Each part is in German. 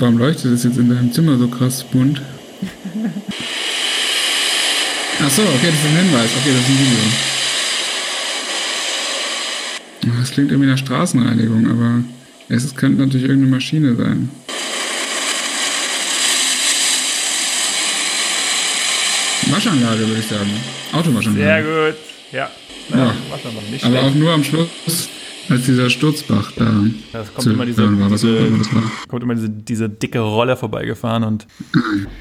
warum leuchtet das jetzt in deinem Zimmer so krass bunt? Ach so, okay, das ist ein Hinweis. Okay, das ist ein Video. Das klingt irgendwie nach Straßenreinigung, aber es könnte natürlich irgendeine Maschine sein. Waschanlage, würde ich sagen. Autowaschanlage. Sehr gut. Ja. Ja. ja. Aber auch nur am Schluss, als dieser Sturzbach da Das kommt zu immer diese, auch diese, kommt immer diese, diese dicke Rolle vorbeigefahren und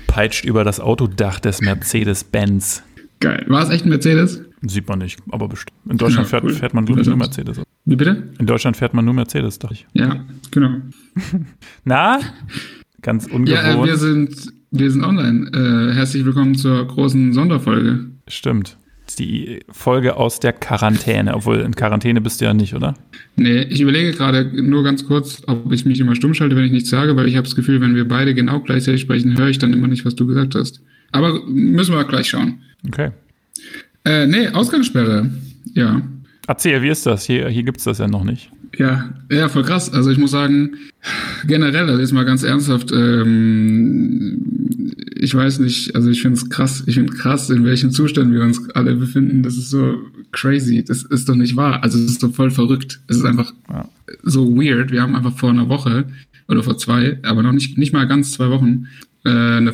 peitscht über das Autodach des Mercedes-Benz. Geil. War es echt ein Mercedes? Sieht man nicht, aber bestimmt. In Deutschland Ja, fährt, cool. fährt man, nur Guter Mercedes. Wie bitte? In Deutschland fährt man nur Mercedes, dachte ich. Ja, genau. Na? Ganz Ja, ungewohnt. äh, wir sind, wir sind online. Äh, herzlich willkommen zur großen Sonderfolge. Stimmt. Das ist die Folge aus der Quarantäne. Obwohl, in Quarantäne bist du ja nicht, oder? Nee, ich überlege gerade nur ganz kurz, ob ich mich immer stumm schalte, wenn ich nichts sage, weil ich habe das Gefühl, wenn wir beide genau gleichzeitig sprechen, höre ich dann immer nicht, was du gesagt hast. Aber müssen wir gleich schauen. Okay. Äh, nee, Ausgangssperre. Ja. Erzähl, wie ist das? Hier, hier gibt es das ja noch nicht. Ja, ja, voll krass. Also ich muss sagen, generell, also jetzt mal ganz ernsthaft, ähm, ich weiß nicht, also ich finde es krass, ich finde krass, in welchem Zustand wir uns alle befinden. Das ist so crazy. Das ist doch nicht wahr. Also es ist doch voll verrückt. Es ist einfach Ja. so weird. Wir haben einfach vor einer Woche oder vor zwei, aber noch nicht, nicht mal ganz zwei Wochen, äh, eine,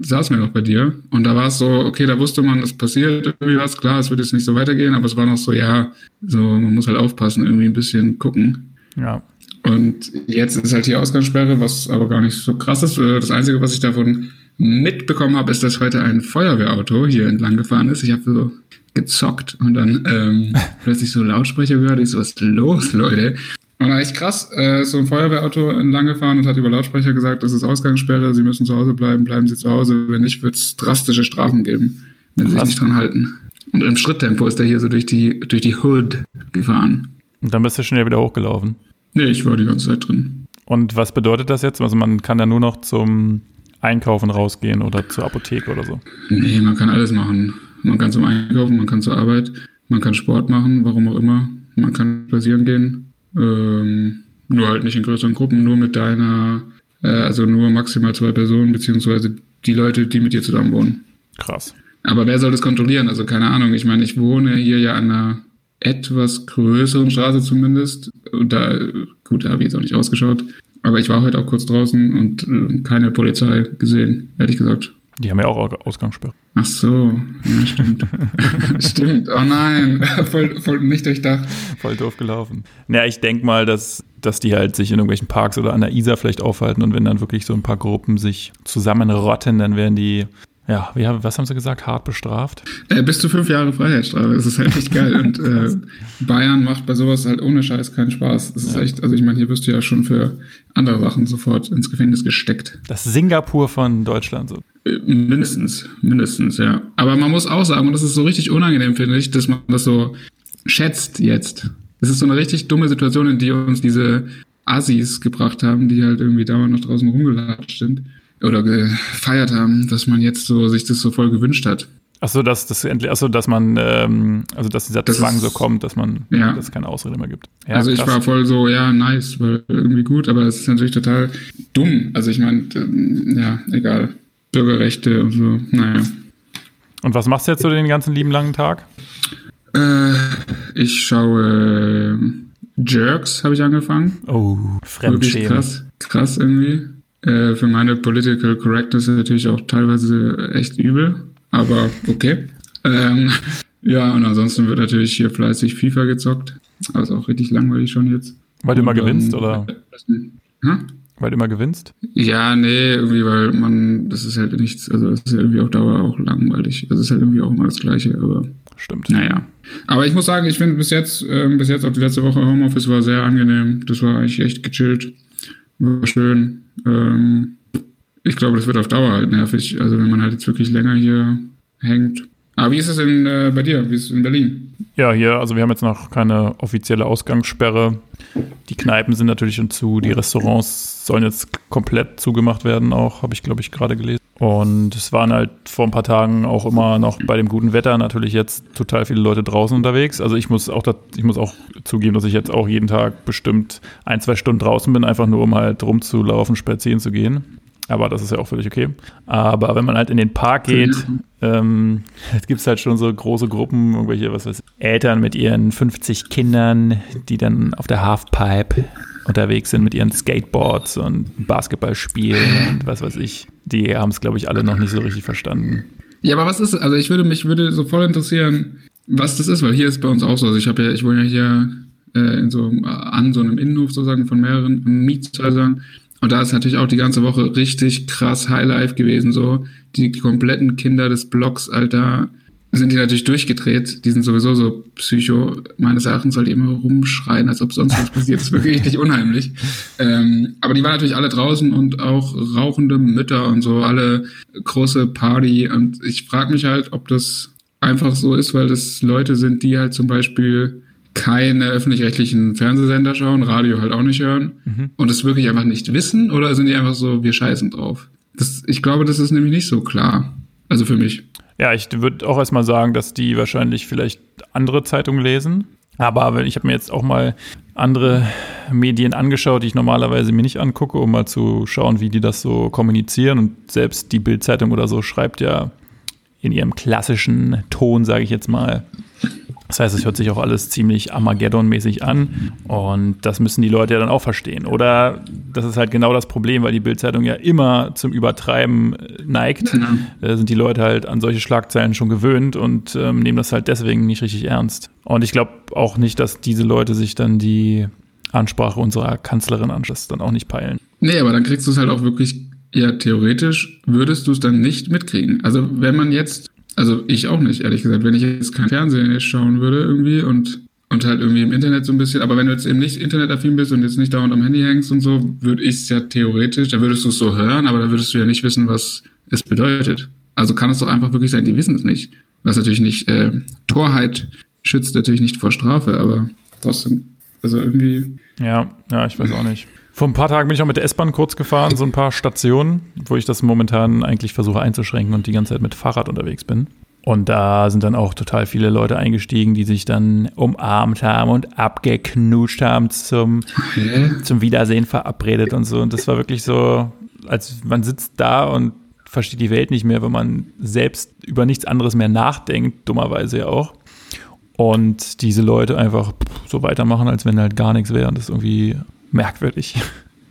saßen wir noch bei dir und da war es so, okay, da wusste man, es passiert irgendwie was, klar, es wird jetzt nicht so weitergehen, aber es war noch so, ja, so, man muss halt aufpassen, irgendwie ein bisschen gucken. Ja. Und jetzt ist halt die Ausgangssperre, was aber gar nicht so krass ist. Äh, Das Einzige, was ich davon mitbekommen habe, ist, dass heute ein Feuerwehrauto hier entlang gefahren ist. Ich habe so gezockt und dann ähm, plötzlich so Lautsprecher gehört. Ich so, was ist los, Leute? Und dann echt krass, äh, ist so ein Feuerwehrauto entlang gefahren und hat über Lautsprecher gesagt, das ist Ausgangssperre, Sie müssen zu Hause bleiben, bleiben Sie zu Hause. Wenn nicht, wird es drastische Strafen geben, wenn Sie sich nicht dran halten. Und im Schritttempo ist er hier so durch die, durch die Hood gefahren. Und dann bist du schnell wieder hochgelaufen. Nee, ich war die ganze Zeit drin. Und was bedeutet das jetzt? Also man kann da nur noch zum Einkaufen rausgehen oder zur Apotheke oder so. Nee, man kann alles machen. Man kann zum Einkaufen, man kann zur Arbeit, man kann Sport machen, warum auch immer. Man kann spazieren gehen. Ähm, nur halt nicht in größeren Gruppen, nur mit deiner, äh, also nur maximal zwei Personen, beziehungsweise die Leute, die mit dir zusammen wohnen. Krass. Aber wer soll das kontrollieren? Also keine Ahnung. Ich meine, ich wohne hier ja an einer etwas größeren Straße zumindest. Und da, gut, da habe ich jetzt auch nicht ausgeschaut. Aber ich war heute auch kurz draußen und äh, keine Polizei gesehen, ehrlich gesagt. Die haben ja auch Ausgangssperre. Ach so, ja, stimmt. stimmt, oh nein, voll, voll nicht durchdacht. Voll doof gelaufen. Ja, ich denke mal, dass, dass die halt sich in irgendwelchen Parks oder an der Isar vielleicht aufhalten und wenn dann wirklich so ein paar Gruppen sich zusammenrotten, dann werden die, ja, haben- was haben sie gesagt, hart bestraft? Äh, bis zu fünf Jahre Freiheitsstrafe, das ist halt echt geil. Und äh, Bayern macht bei sowas halt ohne Scheiß keinen Spaß. Das ist echt, also ich meine, hier wirst du ja schon für andere Sachen sofort ins Gefängnis gesteckt. Das Singapur von Deutschland so. Äh, Mindestens, mindestens, ja. Aber man muss auch sagen, und das ist so richtig unangenehm, finde ich, dass man das so schätzt jetzt. Das ist so eine richtig dumme Situation, in die uns diese Assis gebracht haben, die halt irgendwie dauernd noch draußen rumgelatscht sind oder gefeiert haben, dass man jetzt so sich das so voll gewünscht hat. Achso, dass das endlich, achso, dass man, ähm, also dass dieser Das Zwang ist- so kommt, dass man, Ja. dass es keine Ausrede mehr gibt. Ja, also ich krass. war voll so, ja, nice, weil irgendwie gut, aber das ist natürlich total dumm. Also ich meine, ähm, ja, egal. Bürgerrechte und so, naja. Und was machst du jetzt so den ganzen lieben langen Tag? Äh, ich schaue äh, Jerks, habe ich angefangen. Oh, Wirklich Fremdschämen. krass, krass irgendwie. Äh, für meine Political Correctness natürlich auch teilweise echt übel, aber okay. Ähm, ja, und ansonsten wird natürlich hier fleißig FIFA gezockt. Aber ist auch richtig langweilig schon jetzt. Weil du immer dann- gewinnst oder Hm? weil du immer gewinnst? Ja, nee, irgendwie, weil man, das ist halt nichts, also das ist ja irgendwie auf Dauer auch langweilig. Das ist halt irgendwie auch immer das Gleiche, aber Stimmt. naja. Aber ich muss sagen, ich finde bis jetzt, ähm, bis jetzt auch die letzte Woche Homeoffice war sehr angenehm. Das war eigentlich echt gechillt. Schön. Ähm, ich glaube, das wird auf Dauer halt nervig. Also wenn man halt jetzt wirklich länger hier hängt. Aber wie ist es in, äh, bei dir? Wie ist es in Berlin? Ja, hier, also wir haben jetzt noch keine offizielle Ausgangssperre. Die Kneipen sind natürlich schon zu, die Restaurants sollen jetzt komplett zugemacht werden, auch, habe ich, glaube ich, gerade gelesen. Und es waren halt vor ein paar Tagen auch immer noch bei dem guten Wetter natürlich jetzt total viele Leute draußen unterwegs. Also ich muss auch, ich muss auch zugeben, dass ich jetzt auch jeden Tag bestimmt ein, zwei Stunden draußen bin, einfach nur um halt rumzulaufen, spazieren zu gehen. Aber das ist ja auch völlig okay. Aber wenn man halt in den Park geht, ähm, gibt es halt schon so große Gruppen, irgendwelche, was weiß Eltern mit ihren 50 Kindern, die dann auf der Halfpipe unterwegs sind mit ihren Skateboards und Basketball spielen und was weiß ich. Die haben es, glaube ich, alle noch nicht so richtig verstanden. Ja, aber was ist, also ich würde mich würde so voll interessieren, was das ist, weil hier ist bei uns auch so. Also ich habe ja, ich wohne ja hier äh, in so an so einem Innenhof sozusagen von mehreren Mietshäusern. Und da ist natürlich auch die ganze Woche richtig krass Highlife gewesen, so. Die kompletten Kinder des Blocks, Alter, sind die natürlich durchgedreht. Die sind sowieso so Psycho. Meines Erachtens soll die immer rumschreien, als ob sonst was passiert. Das ist wirklich richtig unheimlich. Ähm, aber die waren natürlich alle draußen und auch rauchende Mütter und so, alle große Party. Und ich frage mich halt, ob das einfach so ist, weil das Leute sind, die halt zum Beispiel keine öffentlich-rechtlichen Fernsehsender schauen, Radio halt auch nicht hören mhm. und es wirklich einfach nicht wissen oder sind die einfach so, wir scheißen drauf? Das, ich glaube, das ist nämlich nicht so klar. Also für mich. Ja, ich würde auch erstmal sagen, dass die wahrscheinlich vielleicht andere Zeitungen lesen. Aber ich habe mir jetzt auch mal andere Medien angeschaut, die ich normalerweise mir nicht angucke, um mal zu schauen, wie die das so kommunizieren. Und selbst die Bildzeitung oder so schreibt ja in ihrem klassischen Ton, sage ich jetzt mal, das heißt, es hört sich auch alles ziemlich Armageddon-mäßig an und das müssen die Leute ja dann auch verstehen. Oder das ist halt genau das Problem, weil die Bildzeitung ja immer zum Übertreiben äh, neigt, genau. äh, sind die Leute halt an solche Schlagzeilen schon gewöhnt und ähm, nehmen das halt deswegen nicht richtig ernst. Und ich glaube auch nicht, dass diese Leute sich dann die Ansprache unserer Kanzlerin anschauen, dann auch nicht peilen. Nee, aber dann kriegst du es halt auch wirklich ja, theoretisch würdest du es dann nicht mitkriegen. Also wenn man jetzt also ich auch nicht, ehrlich gesagt. Wenn ich jetzt kein Fernsehen schauen würde irgendwie und, und halt irgendwie im Internet so ein bisschen, aber wenn du jetzt eben nicht internetaffin bist und jetzt nicht dauernd am Handy hängst und so, würde ich es ja theoretisch, da würdest du es so hören, aber da würdest du ja nicht wissen, was es bedeutet. Also kann es doch einfach wirklich sein, die wissen es nicht. Was natürlich nicht, äh, Torheit schützt natürlich nicht vor Strafe, aber trotzdem, also irgendwie. Ja, ja, ich weiß auch nicht. Vor ein paar Tagen bin ich auch mit der S-Bahn kurz gefahren, so ein paar Stationen, wo ich das momentan eigentlich versuche einzuschränken und die ganze Zeit mit Fahrrad unterwegs bin. Und da sind dann auch total viele Leute eingestiegen, die sich dann umarmt haben und abgeknutscht haben zum, zum Wiedersehen verabredet und so. Und das war wirklich so, als man sitzt da und versteht die Welt nicht mehr, wenn man selbst über nichts anderes mehr nachdenkt, dummerweise ja auch. Und diese Leute einfach so weitermachen, als wenn halt gar nichts wäre. Und das irgendwie merkwürdig.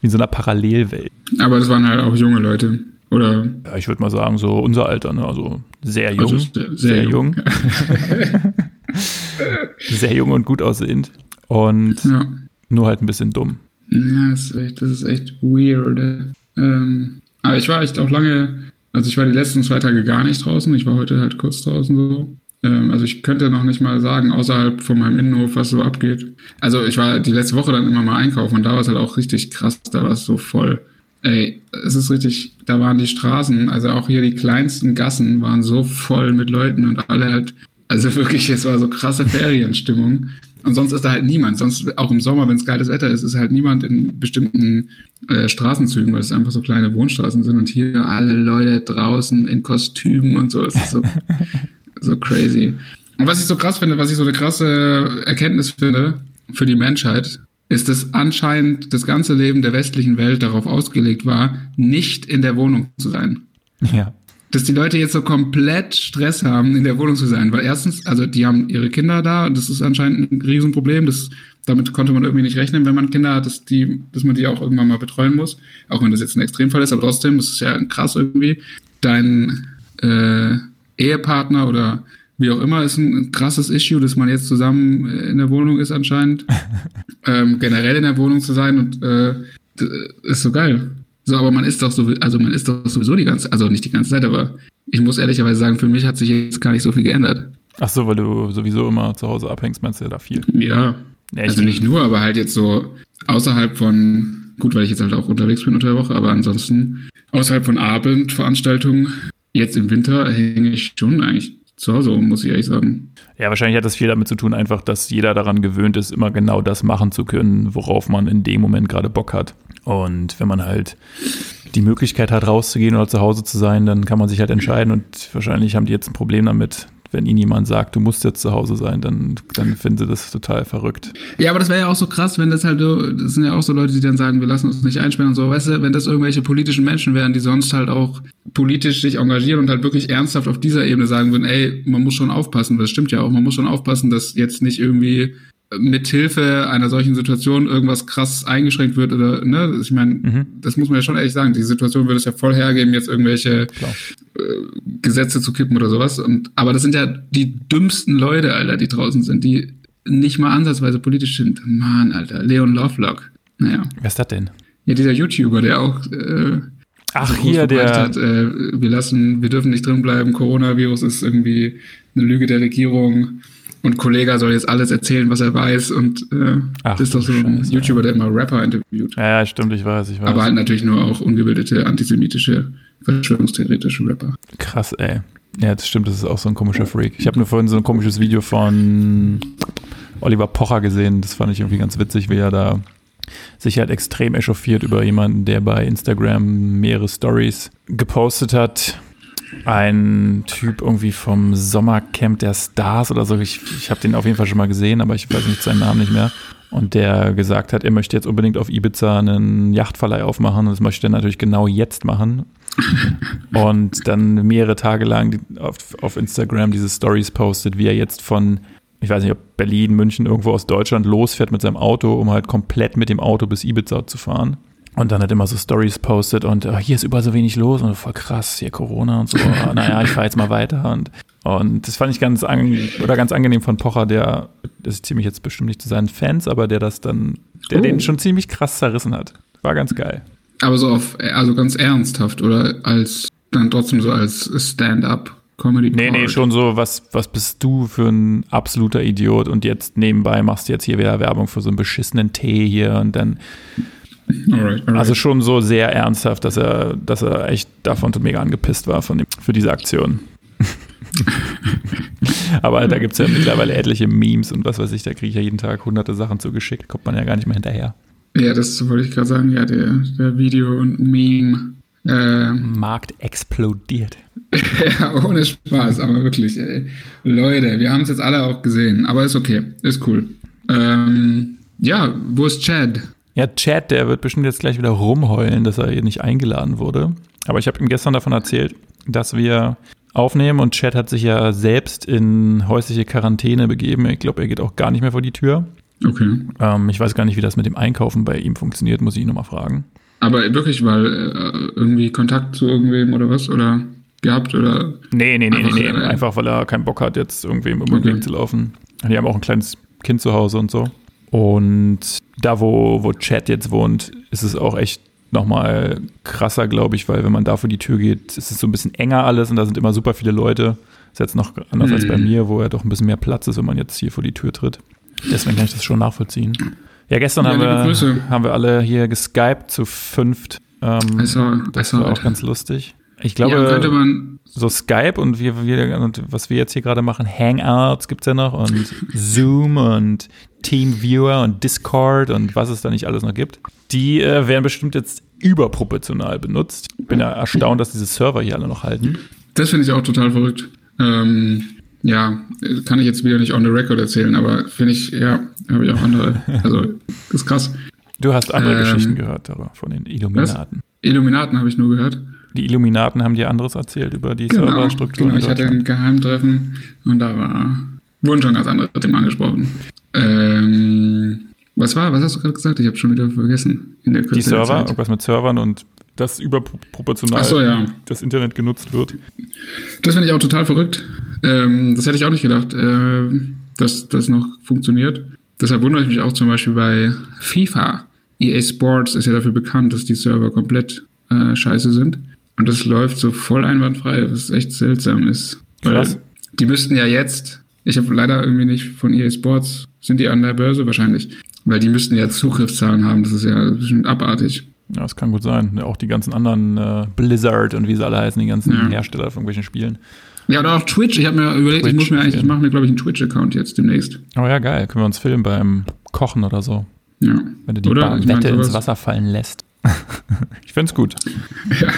Wie in so einer Parallelwelt. Aber das waren halt auch junge Leute, oder? Ja, ich würde mal sagen, so unser Alter, ne? also sehr jung. Also sehr, sehr, jung. jung. sehr jung und gut aussehend. Und ja. nur halt ein bisschen dumm. Ja, das ist echt, das ist echt weird. Ähm, aber ich war echt auch lange, also ich war die letzten zwei Tage gar nicht draußen. Ich war heute halt kurz draußen so. Ähm, also ich könnte noch nicht mal sagen, außerhalb von meinem Innenhof, was so abgeht. Also ich war die letzte Woche dann immer mal einkaufen und da war es halt auch richtig krass, da war es so voll. Ey, es ist richtig, da waren die Straßen, also auch hier die kleinsten Gassen waren so voll mit Leuten und alle halt, also wirklich, es war so krasse Ferienstimmung. Und sonst ist da halt niemand. Sonst, auch im Sommer, wenn es geiles Wetter ist, ist halt niemand in bestimmten äh, Straßenzügen, weil es einfach so kleine Wohnstraßen sind. Und hier alle Leute draußen in Kostümen und so. Es ist so, so crazy. Und was ich so krass finde, was ich so eine krasse Erkenntnis finde für die Menschheit, ist, dass anscheinend das ganze Leben der westlichen Welt darauf ausgelegt war, nicht in der Wohnung zu sein. Ja. Dass die Leute jetzt so komplett Stress haben, in der Wohnung zu sein. Weil erstens, also die haben ihre Kinder da und das ist anscheinend ein Riesenproblem. Das, damit konnte man irgendwie nicht rechnen, wenn man Kinder hat, dass, die, dass man die auch irgendwann mal betreuen muss. Auch wenn das jetzt ein Extremfall ist, aber trotzdem, das ist ja krass irgendwie. Dein äh, Ehepartner oder wie auch immer, ist ein krasses Issue, dass man jetzt zusammen in der Wohnung ist anscheinend. ähm, generell in der Wohnung zu sein und äh, ist so geil. So, aber man ist doch so, also man ist doch sowieso die ganze, also nicht die ganze Zeit, aber ich muss ehrlicherweise sagen, für mich hat sich jetzt gar nicht so viel geändert. Ach so, weil du sowieso immer zu Hause abhängst, meinst du ja da viel? Ja. ja also nicht nur, aber halt jetzt so außerhalb von, gut, weil ich jetzt halt auch unterwegs bin unter der Woche, aber ansonsten außerhalb von Abendveranstaltungen Jetzt im Winter hänge ich schon eigentlich zu Hause rum, muss ich ehrlich sagen. Ja, wahrscheinlich hat das viel damit zu tun, einfach, dass jeder daran gewöhnt ist, immer genau das machen zu können, worauf man in dem Moment gerade Bock hat. Und wenn man halt die Möglichkeit hat, rauszugehen oder zu Hause zu sein, dann kann man sich halt entscheiden und wahrscheinlich haben die jetzt ein Problem damit, wenn ihnen jemand sagt, du musst jetzt zu Hause sein, dann, dann finden sie das total verrückt. Ja, aber das wäre ja auch so krass, wenn das halt so, das sind ja auch so Leute, die dann sagen, wir lassen uns nicht einsperren und so, weißt du, wenn das irgendwelche politischen Menschen wären, die sonst halt auch politisch sich engagieren und halt wirklich ernsthaft auf dieser Ebene sagen würden, ey, man muss schon aufpassen, das stimmt ja auch, man muss schon aufpassen, dass jetzt nicht irgendwie mit Hilfe einer solchen Situation irgendwas krass eingeschränkt wird oder ne, ich meine, mhm. das muss man ja schon ehrlich sagen. Die Situation würde es ja voll hergeben, jetzt irgendwelche äh, Gesetze zu kippen oder sowas. Und aber das sind ja die dümmsten Leute, Alter, die draußen sind, die nicht mal ansatzweise politisch sind. Mann, Alter, Leon Lovelock. Naja. Wer ist das denn? Ja, dieser YouTuber, der auch äh, Ach, so hier der. Hat, äh, wir lassen, wir dürfen nicht drinbleiben. Coronavirus ist irgendwie eine Lüge der Regierung und Kollege soll jetzt alles erzählen, was er weiß und äh, Ach, das ist doch so ein Scheiße, YouTuber, der immer Rapper interviewt. Ja, stimmt, ich weiß, ich weiß. Aber halt natürlich nur auch ungebildete, antisemitische, verschwörungstheoretische Rapper. Krass, ey. Ja, das stimmt, das ist auch so ein komischer Freak. Ich habe nur vorhin so ein komisches Video von Oliver Pocher gesehen, das fand ich irgendwie ganz witzig, wie er da sich halt extrem echauffiert über jemanden, der bei Instagram mehrere Stories gepostet hat, ein Typ irgendwie vom Sommercamp der Stars oder so. Ich, ich habe den auf jeden Fall schon mal gesehen, aber ich weiß nicht seinen Namen nicht mehr. Und der gesagt hat, er möchte jetzt unbedingt auf Ibiza einen Yachtverleih aufmachen. Und das möchte er natürlich genau jetzt machen. und dann mehrere Tage lang auf, auf Instagram diese Stories postet, wie er jetzt von, ich weiß nicht, ob Berlin, München, irgendwo aus Deutschland losfährt mit seinem Auto, um halt komplett mit dem Auto bis Ibiza zu fahren. Und dann hat immer so Stories postet und oh, hier ist überall so wenig los und voll krass, hier Corona und so. naja, ich fahre jetzt mal weiter. Und, und das fand ich ganz, an, oder ganz angenehm von Pocher, der, das ziehe mich jetzt bestimmt nicht zu seinen Fans, aber der das dann, der oh. den schon ziemlich krass zerrissen hat. War ganz geil. Aber so auf, also ganz ernsthaft oder als, dann trotzdem so als Stand-up Comedy. Nee, nee, schon so, was, was bist du für ein absoluter Idiot und jetzt nebenbei machst du jetzt hier wieder Werbung für so einen beschissenen Tee hier und dann Alright, alright. Also schon so sehr ernsthaft, dass er, dass er echt davon mega angepisst war von dem, für diese Aktion. Aber da gibt es ja mittlerweile etliche Memes und was weiß ich, da kriege ich ja jeden Tag hunderte Sachen zugeschickt, kommt man ja gar nicht mehr hinterher. Ja, das wollte ich gerade sagen, ja, der, der Video- und Meme. Äh, Markt explodiert. ja, ohne Spaß, aber wirklich, ey. Leute, wir haben es jetzt alle auch gesehen, aber ist okay, ist cool. Ähm, ja, wo ist Chad? Ja, Chad, der wird bestimmt jetzt gleich wieder rumheulen, dass er hier nicht eingeladen wurde. Aber ich habe ihm gestern davon erzählt, dass wir aufnehmen und Chad hat sich ja selbst in häusliche Quarantäne begeben. Ich glaube, er geht auch gar nicht mehr vor die Tür. Okay. Ähm, ich weiß gar nicht, wie das mit dem Einkaufen bei ihm funktioniert, muss ich ihn nochmal fragen. Aber wirklich, weil äh, irgendwie Kontakt zu irgendwem oder was? Oder gehabt oder? Nee, nee, nee, einfach, nee, nee. Äh, einfach weil er keinen Bock hat, jetzt irgendwem über den okay. zu laufen. Die haben auch ein kleines Kind zu Hause und so. Und da, wo, wo Chad jetzt wohnt, ist es auch echt nochmal krasser, glaube ich, weil wenn man da vor die Tür geht, ist es so ein bisschen enger alles und da sind immer super viele Leute. Das ist jetzt noch anders mhm. als bei mhm. mir, wo ja doch ein bisschen mehr Platz ist, wenn man jetzt hier vor die Tür tritt. Deswegen kann ich das schon nachvollziehen. Ja, gestern ja, haben, wir, haben wir alle hier geskypt zu fünft. Ähm, also, das war auch ganz lustig. Ich glaube, ja, so Skype und, wir, wir, und was wir jetzt hier gerade machen, Hangouts gibt es ja noch und Zoom und TeamViewer und Discord und was es da nicht alles noch gibt, die äh, werden bestimmt jetzt überproportional benutzt. Ich bin ja erstaunt, dass diese Server hier alle noch halten. Das finde ich auch total verrückt. Ähm, ja, kann ich jetzt wieder nicht on the record erzählen, aber finde ich, ja, habe ich auch andere. Also, ist krass. Du hast andere ähm, Geschichten gehört aber von den Illuminaten. Was? Illuminaten habe ich nur gehört. Die Illuminaten haben dir anderes erzählt über die genau, Serverstruktur. Genau, ich hatte ein Geheimtreffen und da war, wurden schon ganz andere Themen angesprochen. Ähm, was war, was hast du gerade gesagt? Ich habe schon wieder vergessen. In der die Server, der irgendwas mit Servern und dass überproportional so, ja. das Internet genutzt wird. Das finde ich auch total verrückt. Ähm, das hätte ich auch nicht gedacht, äh, dass das noch funktioniert. Deshalb wundere ich mich auch zum Beispiel bei FIFA. EA Sports ist ja dafür bekannt, dass die Server komplett äh, scheiße sind. Und das läuft so voll einwandfrei, was echt seltsam ist. Krass. die müssten ja jetzt, ich habe leider irgendwie nicht von EA Sports, sind die an der Börse wahrscheinlich, weil die müssten ja Zugriffszahlen haben, das ist ja bestimmt abartig. Ja, das kann gut sein. Auch die ganzen anderen äh, Blizzard und wie sie alle heißen, die ganzen ja. Hersteller von irgendwelchen Spielen. Ja, oder auch Twitch. Ich habe mir überlegt, Twitch, ich muss mir eigentlich, ich mache mir, glaube ich, einen Twitch-Account jetzt demnächst. Oh ja, geil. Können wir uns filmen beim Kochen oder so. Ja. Wenn du die oder, Wette ins Wasser fallen lässt. ich finde es gut. Ja,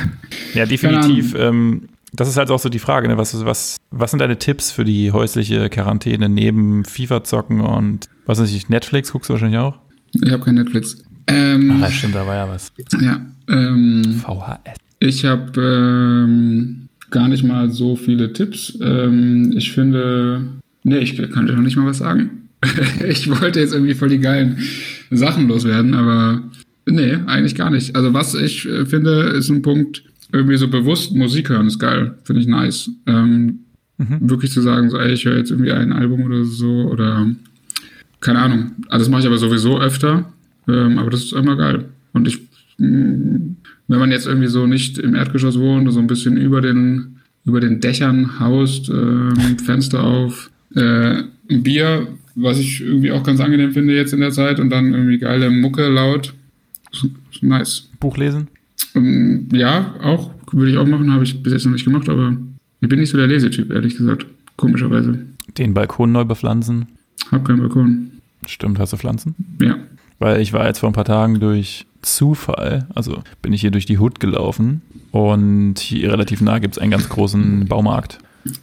ja definitiv. Ähm, das ist halt auch so die Frage, ne? was, was, was sind deine Tipps für die häusliche Quarantäne neben FIFA-Zocken und was weiß ich, Netflix guckst du wahrscheinlich auch? Ich habe kein Netflix. Ähm, Ach, stimmt, da war ja was. Ja. Ähm, VHS. Ich habe ähm, gar nicht mal so viele Tipps. Ähm, ich finde, nee, ich kann dir noch nicht mal was sagen. ich wollte jetzt irgendwie voll die geilen Sachen loswerden, aber nee, eigentlich gar nicht. Also was ich äh, finde, ist ein Punkt, irgendwie so bewusst Musik hören ist geil. Finde ich nice. Ähm, mhm. Wirklich zu sagen, so, ey, ich höre jetzt irgendwie ein Album oder so oder keine Ahnung. Also das mache ich aber sowieso öfter. Ähm, aber das ist immer geil. Und ich, mh, mm, wenn man jetzt irgendwie so nicht im Erdgeschoss wohnt, so ein bisschen über den, über den Dächern haust, äh, Fenster auf, äh, ein Bier, was ich irgendwie auch ganz angenehm finde jetzt in der Zeit und dann irgendwie geile Mucke laut. Nice. Buch lesen? Ähm, ja, auch. Würde ich auch machen, habe ich bis jetzt noch nicht gemacht, aber ich bin nicht so der Lesetyp, ehrlich gesagt. Komischerweise. Den Balkon neu bepflanzen? Hab keinen Balkon. Stimmt, hast du Pflanzen? Ja. Weil ich war jetzt vor ein paar Tagen durch Zufall, also bin ich hier durch die Hut gelaufen und hier relativ nah gibt es einen ganz großen Baumarkt.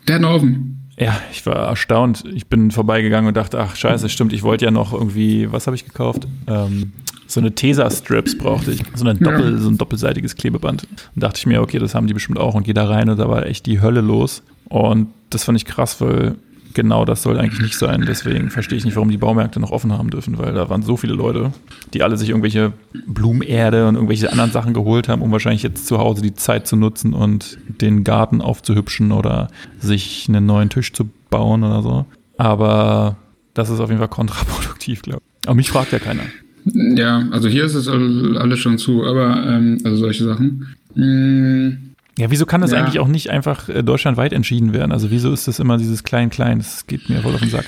Der hat einen Ofen. Ja, ich war erstaunt. Ich bin vorbeigegangen und dachte, ach scheiße, stimmt, ich wollte ja noch irgendwie, was habe ich gekauft? Ähm, so eine Tesa-Strips brauchte ich. So, eine Doppel, ja. so ein doppelseitiges Klebeband. Und dachte ich mir, okay, das haben die bestimmt auch und gehe da rein und da war echt die Hölle los. Und das fand ich krass, weil genau das soll eigentlich nicht sein. Deswegen verstehe ich nicht, warum die Baumärkte noch offen haben dürfen, weil da waren so viele Leute, die alle sich irgendwelche Blumenerde und irgendwelche anderen Sachen geholt haben, um wahrscheinlich jetzt zu Hause die Zeit zu nutzen und den Garten aufzuhübschen oder sich einen neuen Tisch zu bauen oder so. Aber das ist auf jeden Fall kontraproduktiv, glaube ich. Aber mich fragt ja keiner. Ja, also hier ist es alles schon zu, aber ähm, also solche Sachen. Mmh ja, wieso kann das ja. eigentlich auch nicht einfach äh, deutschlandweit entschieden werden? Also wieso ist das immer dieses Klein-Klein? Das geht mir voll auf den Sack.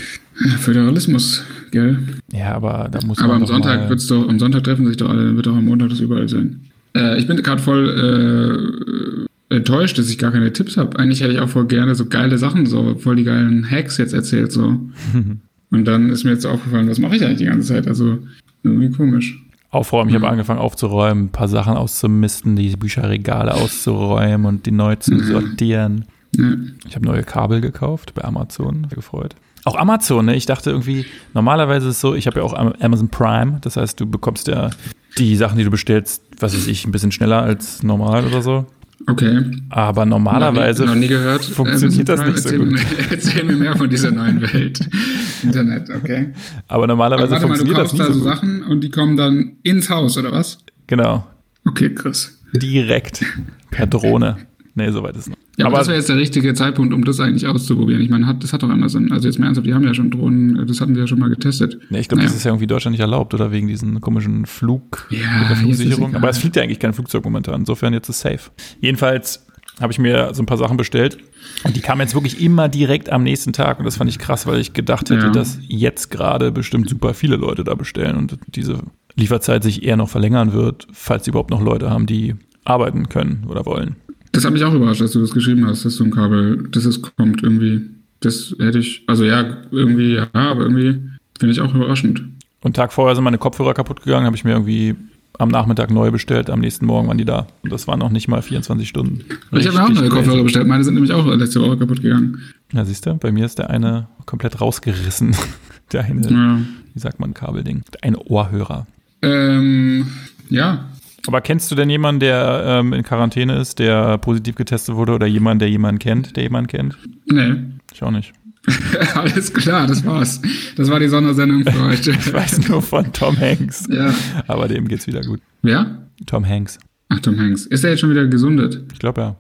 Föderalismus, gell? Ja, aber da muss aber man. Aber am Sonntag wird's doch, am Sonntag treffen sich doch alle, wird doch am Montag das überall sein. Äh, ich bin gerade voll äh, enttäuscht, dass ich gar keine Tipps habe. Eigentlich hätte ich auch voll gerne so geile Sachen, so voll die geilen Hacks jetzt erzählt, so. Und dann ist mir jetzt aufgefallen, was mache ich eigentlich die ganze Zeit? Also irgendwie komisch. Aufräumen. Ich mhm. habe angefangen aufzuräumen, ein paar Sachen auszumisten, die Bücherregale auszuräumen und die neu zu mhm. sortieren. Mhm. Ich habe neue Kabel gekauft bei Amazon, gefreut. Auch Amazon, ne? Ich dachte irgendwie, normalerweise ist es so, ich habe ja auch Amazon Prime, das heißt, du bekommst ja die Sachen, die du bestellst, was weiß ich, ein bisschen schneller als normal oder so. Okay. Aber normalerweise noch nie, noch nie gehört. funktioniert das nicht so gut. Erzähl mir mehr von dieser neuen Welt. Internet, okay. Aber normalerweise Aber funktioniert mal, du das nicht da so gut. Sachen und die kommen dann ins Haus, oder was? Genau. Okay, krass. Direkt. Per Drohne. Nee, soweit ist noch. Ja, aber, aber das wäre jetzt der richtige Zeitpunkt, um das eigentlich auszuprobieren. Ich meine, hat, das hat doch Amazon. Also jetzt mal ernsthaft, die haben ja schon Drohnen, das hatten wir ja schon mal getestet. Nee, ich glaube, naja. das ist ja irgendwie Deutschland nicht erlaubt, oder wegen diesen komischen Flug ja, mit der Flugsicherung. Aber es fliegt ja eigentlich kein Flugzeug momentan. Insofern jetzt ist safe. Jedenfalls habe ich mir so ein paar Sachen bestellt. Und die kamen jetzt wirklich immer direkt am nächsten Tag. Und das fand ich krass, weil ich gedacht hätte, ja. dass jetzt gerade bestimmt super viele Leute da bestellen und diese Lieferzeit sich eher noch verlängern wird, falls sie überhaupt noch Leute haben, die arbeiten können oder wollen. Das hat mich auch überrascht, dass du das geschrieben hast, dass so ein Kabel, dass es kommt irgendwie. Das hätte ich, also ja, irgendwie, ja, aber irgendwie finde ich auch überraschend. Und Tag vorher sind meine Kopfhörer kaputt gegangen, habe ich mir irgendwie am Nachmittag neu bestellt, am nächsten Morgen waren die da. Und das waren noch nicht mal 24 Stunden. ich habe auch neue Kopfhörer bestellt, meine sind nämlich auch letzte Woche kaputt gegangen. Ja, siehst du, bei mir ist der eine komplett rausgerissen. Der eine, ja. wie sagt man, Kabelding. Ein Ohrhörer. Ähm, ja, aber kennst du denn jemanden, der ähm, in Quarantäne ist, der positiv getestet wurde oder jemanden, der jemanden kennt, der jemanden kennt? Nee. Ich auch nicht. Alles klar, das war's. Das war die Sondersendung für heute. ich weiß nur von Tom Hanks. Ja. Aber dem geht's wieder gut. Wer? Tom Hanks. Ach, Tom Hanks. Ist er jetzt schon wieder gesundet? Ich glaube ja.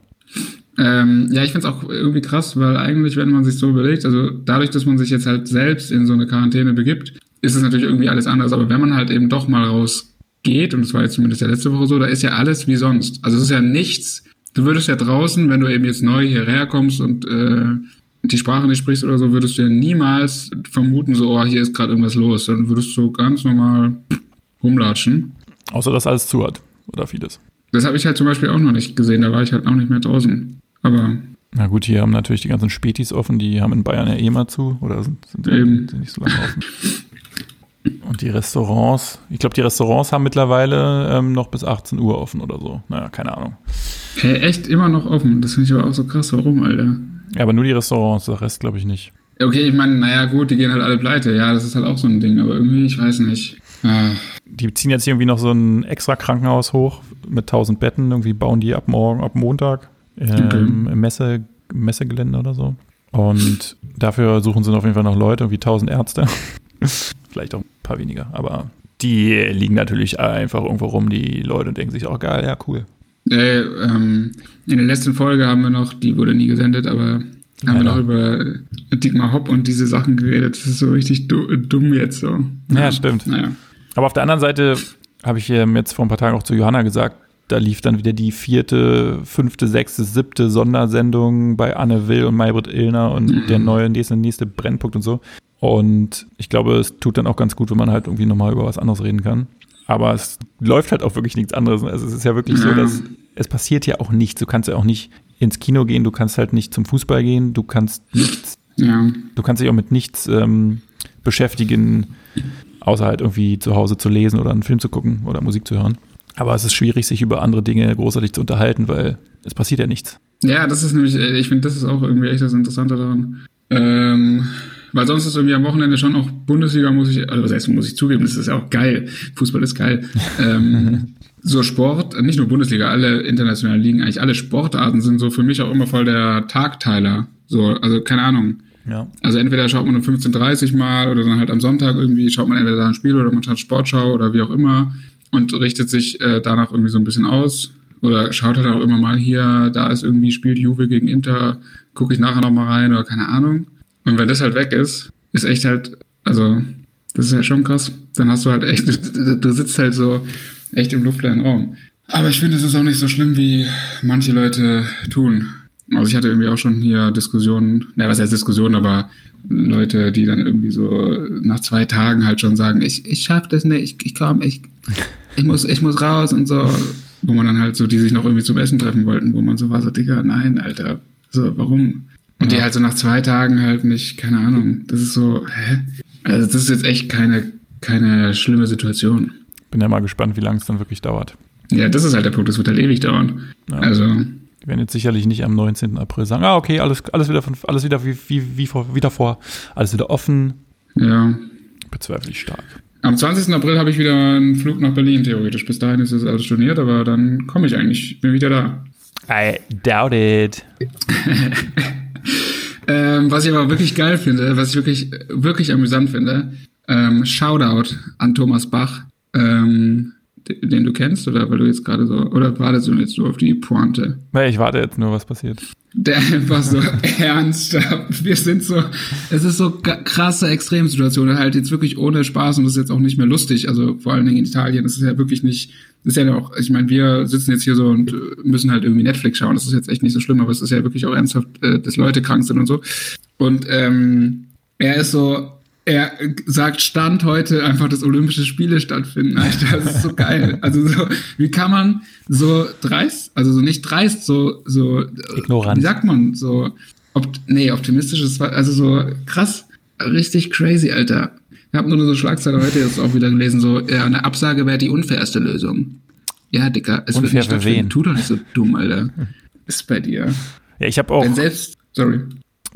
Ähm, ja, ich finde es auch irgendwie krass, weil eigentlich, wenn man sich so überlegt, also dadurch, dass man sich jetzt halt selbst in so eine Quarantäne begibt, ist es natürlich irgendwie alles anders. Aber wenn man halt eben doch mal raus geht, und das war jetzt zumindest der letzte Woche so, da ist ja alles wie sonst. Also es ist ja nichts. Du würdest ja draußen, wenn du eben jetzt neu hierher kommst und äh, die Sprache nicht sprichst oder so, würdest du ja niemals vermuten, so, oh, hier ist gerade irgendwas los. Dann würdest du ganz normal rumlatschen. Außer, dass alles zu hat. Oder vieles. Das habe ich halt zum Beispiel auch noch nicht gesehen. Da war ich halt auch nicht mehr draußen. Aber. Na gut, hier haben natürlich die ganzen Spätis offen. Die haben in Bayern ja eh mal zu. Oder sind, sind, eben. sind nicht so lange offen. Und die Restaurants, ich glaube, die Restaurants haben mittlerweile ähm, noch bis 18 Uhr offen oder so. Naja, keine Ahnung. Hey, echt immer noch offen. Das finde ich aber auch so krass. Warum, Alter? Ja, aber nur die Restaurants, der Rest glaube ich nicht. Okay, ich meine, naja, gut, die gehen halt alle pleite. Ja, das ist halt auch so ein Ding. Aber irgendwie, ich weiß nicht. Ah. Die ziehen jetzt irgendwie noch so ein extra Krankenhaus hoch mit 1000 Betten. Irgendwie bauen die ab morgen, ab Montag ähm, okay. im Messe, Messegelände oder so. Und dafür suchen sie auf jeden Fall noch Leute, wie 1000 Ärzte. Vielleicht auch ein paar weniger, aber die liegen natürlich einfach irgendwo rum, die Leute, und denken sich auch geil, ja, cool. Äh, ähm, in der letzten Folge haben wir noch, die wurde nie gesendet, aber haben wir noch über Dietmar Hopp und diese Sachen geredet. Das ist so richtig dumm jetzt so. Ja, ja stimmt. Naja. Aber auf der anderen Seite habe ich jetzt vor ein paar Tagen auch zu Johanna gesagt, da lief dann wieder die vierte, fünfte, sechste, siebte Sondersendung bei Anne Will und Maybrit Illner und mhm. der neue nächste, nächste Brennpunkt und so. Und ich glaube, es tut dann auch ganz gut, wenn man halt irgendwie nochmal über was anderes reden kann. Aber es läuft halt auch wirklich nichts anderes. Also es ist ja wirklich so, dass es passiert ja auch nichts. Du kannst ja auch nicht ins Kino gehen, du kannst halt nicht zum Fußball gehen, du kannst nichts, ja. du kannst dich auch mit nichts ähm, beschäftigen, außer halt irgendwie zu Hause zu lesen oder einen Film zu gucken oder Musik zu hören. Aber es ist schwierig, sich über andere Dinge großartig zu unterhalten, weil es passiert ja nichts. Ja, das ist nämlich, ich finde, das ist auch irgendwie echt das Interessante daran. Ähm, weil sonst ist irgendwie am Wochenende schon auch Bundesliga, muss ich, also heißt, muss ich zugeben, das ist ja auch geil. Fußball ist geil. ähm, so Sport, nicht nur Bundesliga, alle internationalen Ligen, eigentlich alle Sportarten sind so für mich auch immer voll der Tagteiler. So, also keine Ahnung. Ja. Also entweder schaut man um 15.30 mal oder dann halt am Sonntag irgendwie schaut man entweder da ein Spiel oder man schaut Sportschau oder wie auch immer und richtet sich äh, danach irgendwie so ein bisschen aus. Oder schaut halt auch immer mal hier, da ist irgendwie, spielt Juve gegen Inter, gucke ich nachher nochmal rein oder keine Ahnung. Und wenn das halt weg ist, ist echt halt, also, das ist halt schon krass. Dann hast du halt echt, du, du sitzt halt so echt im luftleeren Raum. Aber ich finde, es ist auch nicht so schlimm, wie manche Leute tun. Also ich hatte irgendwie auch schon hier Diskussionen, naja, was heißt Diskussionen, aber Leute, die dann irgendwie so nach zwei Tagen halt schon sagen, ich, ich schaff das nicht, ich, ich komm, ich, ich muss, ich muss raus und so. Wo man dann halt so, die sich noch irgendwie zum Essen treffen wollten, wo man so war, so, Digga, nein, Alter, so, warum? Und ja. die halt so nach zwei Tagen halt nicht, keine Ahnung, das ist so, hä? Also das ist jetzt echt keine, keine schlimme Situation. Bin ja mal gespannt, wie lange es dann wirklich dauert. Ja, das ist halt der Punkt, das wird halt ewig dauern. Ja. Also. Die werden jetzt sicherlich nicht am 19. April sagen, ah, okay, alles, alles wieder von, alles wieder wie, wie, wie vor, wieder vor, alles wieder offen. Ja. Bezweifle ich stark. Am 20. April habe ich wieder einen Flug nach Berlin, theoretisch. Bis dahin ist es alles storniert, aber dann komme ich eigentlich, bin wieder da. I doubt it. ähm, was ich aber wirklich geil finde, was ich wirklich, wirklich amüsant finde, ähm, Shoutout an Thomas Bach. Ähm, den du kennst oder weil du jetzt gerade so, oder wartest du jetzt nur auf die Pointe? Nee, ich warte jetzt nur, was passiert. Der einfach so ernsthaft. Wir sind so, es ist so krasse Extremsituationen, halt jetzt wirklich ohne Spaß und das ist jetzt auch nicht mehr lustig. Also vor allen Dingen in Italien, das ist ja wirklich nicht, das ist ja auch, ich meine, wir sitzen jetzt hier so und müssen halt irgendwie Netflix schauen. Das ist jetzt echt nicht so schlimm, aber es ist ja wirklich auch ernsthaft, äh, dass Leute krank sind und so. Und ähm, er ist so, er sagt, Stand heute einfach, dass Olympische Spiele stattfinden. Alter, das ist so geil. Also so, wie kann man so dreist, also so nicht dreist, so, so, Ignorant. wie sagt man, so, opt, nee, optimistisch ist, also so krass, richtig crazy, Alter. Ich habe nur so Schlagzeile heute jetzt auch wieder gelesen, so, ja, eine Absage wäre die unfairste Lösung. Ja, Dicker, es Unfair wird nicht für wen? Tu doch nicht so dumm, Alter. Ist bei dir. Ja, ich habe auch. Denn selbst, sorry.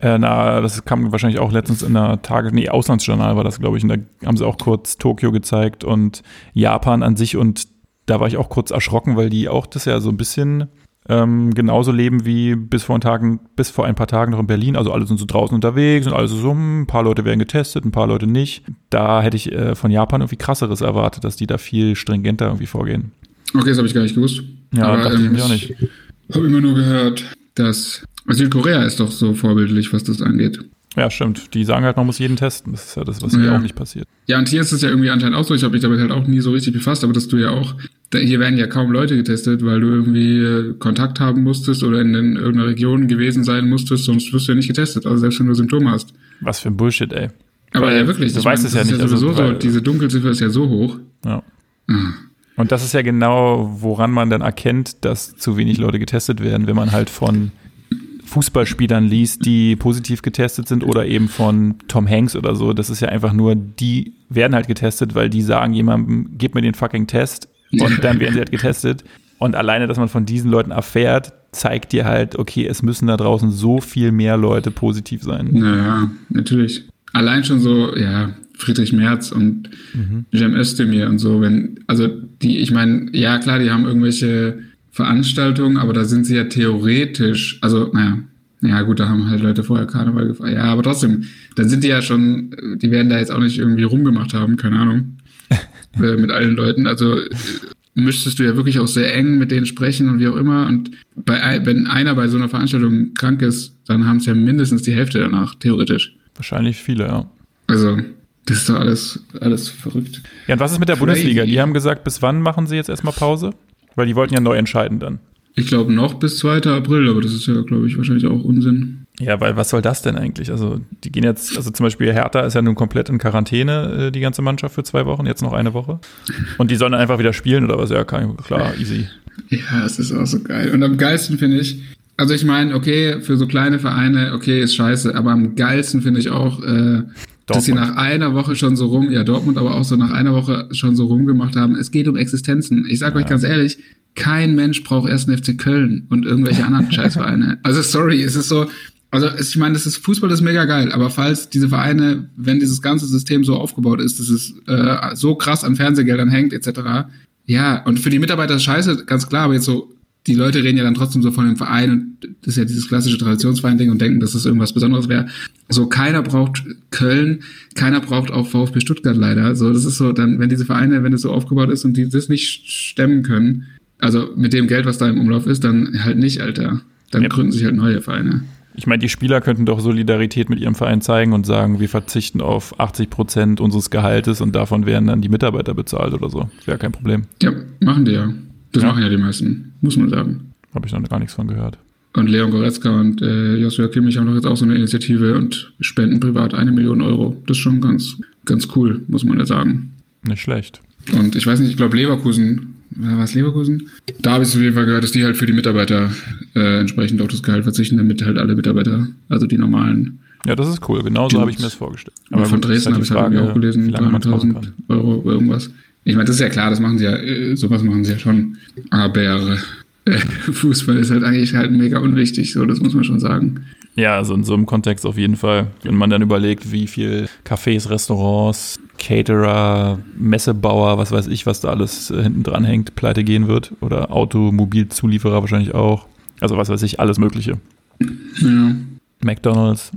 Äh, na, das kam wahrscheinlich auch letztens in der Tage, nee, Auslandsjournal war das, glaube ich, und da haben sie auch kurz Tokio gezeigt und Japan an sich und da war ich auch kurz erschrocken, weil die auch das ja so ein bisschen ähm, genauso leben wie bis vor, Tagen, bis vor ein paar Tagen noch in Berlin. Also alle sind so draußen unterwegs und alle so, hm, ein paar Leute werden getestet, ein paar Leute nicht. Da hätte ich äh, von Japan irgendwie krasseres erwartet, dass die da viel stringenter irgendwie vorgehen. Okay, das habe ich gar nicht gewusst. Ja, Aber, dachte ähm, ich auch nicht. Ich habe immer nur gehört, dass Südkorea ist doch so vorbildlich, was das angeht. Ja, stimmt. Die sagen halt, man muss jeden testen. Das ist ja das, was ja. hier auch nicht passiert. Ja, und hier ist es ja irgendwie anscheinend auch so. Ich habe mich damit halt auch nie so richtig befasst, aber dass du ja auch, hier werden ja kaum Leute getestet, weil du irgendwie äh, Kontakt haben musstest oder in, in irgendeiner Region gewesen sein musstest, sonst wirst du ja nicht getestet, also selbst wenn du Symptome hast. Was für ein Bullshit, ey. Aber weil, ja, wirklich. Du weißt meine, es ja nicht. Ja sowieso also, so, diese Dunkelziffer ist ja so hoch. Ja. Ah. Und das ist ja genau, woran man dann erkennt, dass zu wenig Leute getestet werden, wenn man halt von Fußballspielern liest, die positiv getestet sind oder eben von Tom Hanks oder so. Das ist ja einfach nur die werden halt getestet, weil die sagen jemandem, gib mir den fucking Test und dann werden sie halt getestet. Und alleine, dass man von diesen Leuten erfährt, zeigt dir halt, okay, es müssen da draußen so viel mehr Leute positiv sein. Naja, natürlich. Allein schon so, ja, Friedrich Merz und mhm. Cem Özdemir und so, wenn, also die, ich meine, ja klar, die haben irgendwelche Veranstaltungen, aber da sind sie ja theoretisch, also naja, ja gut, da haben halt Leute vorher Karneval gefeiert. Ja, aber trotzdem, dann sind die ja schon, die werden da jetzt auch nicht irgendwie rumgemacht haben, keine Ahnung, äh, mit allen Leuten. Also äh, müsstest du ja wirklich auch sehr eng mit denen sprechen und wie auch immer. Und bei, wenn einer bei so einer Veranstaltung krank ist, dann haben es ja mindestens die Hälfte danach, theoretisch. Wahrscheinlich viele, ja. Also, das ist doch alles, alles verrückt. Ja, und was ist mit der Crazy. Bundesliga? Die haben gesagt, bis wann machen sie jetzt erstmal Pause? Weil die wollten ja neu entscheiden dann. Ich glaube noch bis 2. April, aber das ist ja, glaube ich, wahrscheinlich auch Unsinn. Ja, weil was soll das denn eigentlich? Also die gehen jetzt, also zum Beispiel Hertha ist ja nun komplett in Quarantäne, äh, die ganze Mannschaft für zwei Wochen, jetzt noch eine Woche. Und die sollen dann einfach wieder spielen oder was? Ja, klar, easy. Ja, es ist auch so geil. Und am geilsten finde ich, also ich meine, okay, für so kleine Vereine, okay, ist scheiße, aber am geilsten finde ich auch, äh, dass sie nach einer Woche schon so rum, ja Dortmund aber auch so nach einer Woche schon so rumgemacht haben. Es geht um Existenzen. Ich sage ja. euch ganz ehrlich, kein Mensch braucht erst einen FC Köln und irgendwelche anderen Scheißvereine. Also sorry, es ist so, also ich meine, das ist Fußball ist mega geil, aber falls diese Vereine, wenn dieses ganze System so aufgebaut ist, dass es äh, so krass an Fernsehgeldern hängt etc. Ja, und für die Mitarbeiter ist scheiße, ganz klar, aber jetzt so die Leute reden ja dann trotzdem so von dem Verein und das ist ja dieses klassische Traditionsverein-Ding und denken, dass das irgendwas Besonderes wäre. So, keiner braucht Köln, keiner braucht auch VfB Stuttgart leider. So, das ist so, dann, wenn diese Vereine, wenn es so aufgebaut ist und die das nicht stemmen können, also mit dem Geld, was da im Umlauf ist, dann halt nicht, Alter. Dann ja. gründen sich halt neue Vereine. Ich meine, die Spieler könnten doch Solidarität mit ihrem Verein zeigen und sagen, wir verzichten auf 80 Prozent unseres Gehaltes und davon werden dann die Mitarbeiter bezahlt oder so. Wäre kein Problem. Ja, machen die ja. Das ja. machen ja die meisten, muss man sagen. Habe ich noch gar nichts von gehört. Und Leon Goretzka und äh, Joshua Kimmich haben doch jetzt auch so eine Initiative und spenden privat eine Million Euro. Das ist schon ganz, ganz cool, muss man ja sagen. Nicht schlecht. Und ich weiß nicht, ich glaube Leverkusen, war es Leverkusen? Da habe ich es auf jeden Fall gehört, dass die halt für die Mitarbeiter äh, entsprechend auf das Gehalt verzichten, damit halt alle Mitarbeiter, also die normalen. Ja, das ist cool. Genauso habe ich mir das vorgestellt. Aber von Dresden halt habe ich es halt auch gelesen, 300.000 Euro oder irgendwas. Ich meine, das ist ja klar, das machen sie ja, äh, sowas machen sie ja schon. Aber äh, Fußball ist halt eigentlich halt mega unwichtig, so, das muss man schon sagen. Ja, also in so einem Kontext auf jeden Fall. Wenn man dann überlegt, wie viel Cafés, Restaurants, Caterer, Messebauer, was weiß ich, was da alles äh, hinten dran hängt, pleite gehen wird. Oder Automobilzulieferer wahrscheinlich auch. Also was weiß ich, alles Mögliche. Ja. McDonalds.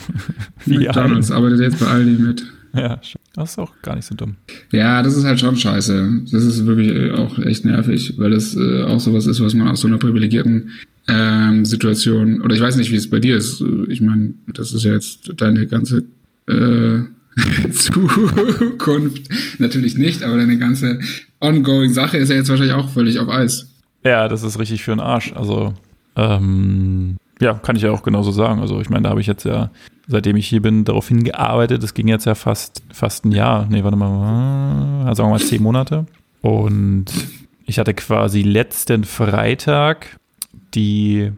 McDonalds arbeitet jetzt bei Aldi mit. Ja, das ist auch gar nicht so dumm. Ja, das ist halt schon scheiße. Das ist wirklich äh, auch echt nervig, weil das äh, auch sowas ist, was man aus so einer privilegierten ähm, Situation, oder ich weiß nicht, wie es bei dir ist. Ich meine, das ist ja jetzt deine ganze äh, Zukunft. Natürlich nicht, aber deine ganze ongoing Sache ist ja jetzt wahrscheinlich auch völlig auf Eis. Ja, das ist richtig für den Arsch. Also, ähm, ja, kann ich ja auch genauso sagen. Also, ich meine, da habe ich jetzt ja seitdem ich hier bin, darauf hingearbeitet. Das ging jetzt ja fast, fast ein Jahr. Nee, warte mal, sagen wir mal zehn Monate. Und ich hatte quasi letzten Freitag die,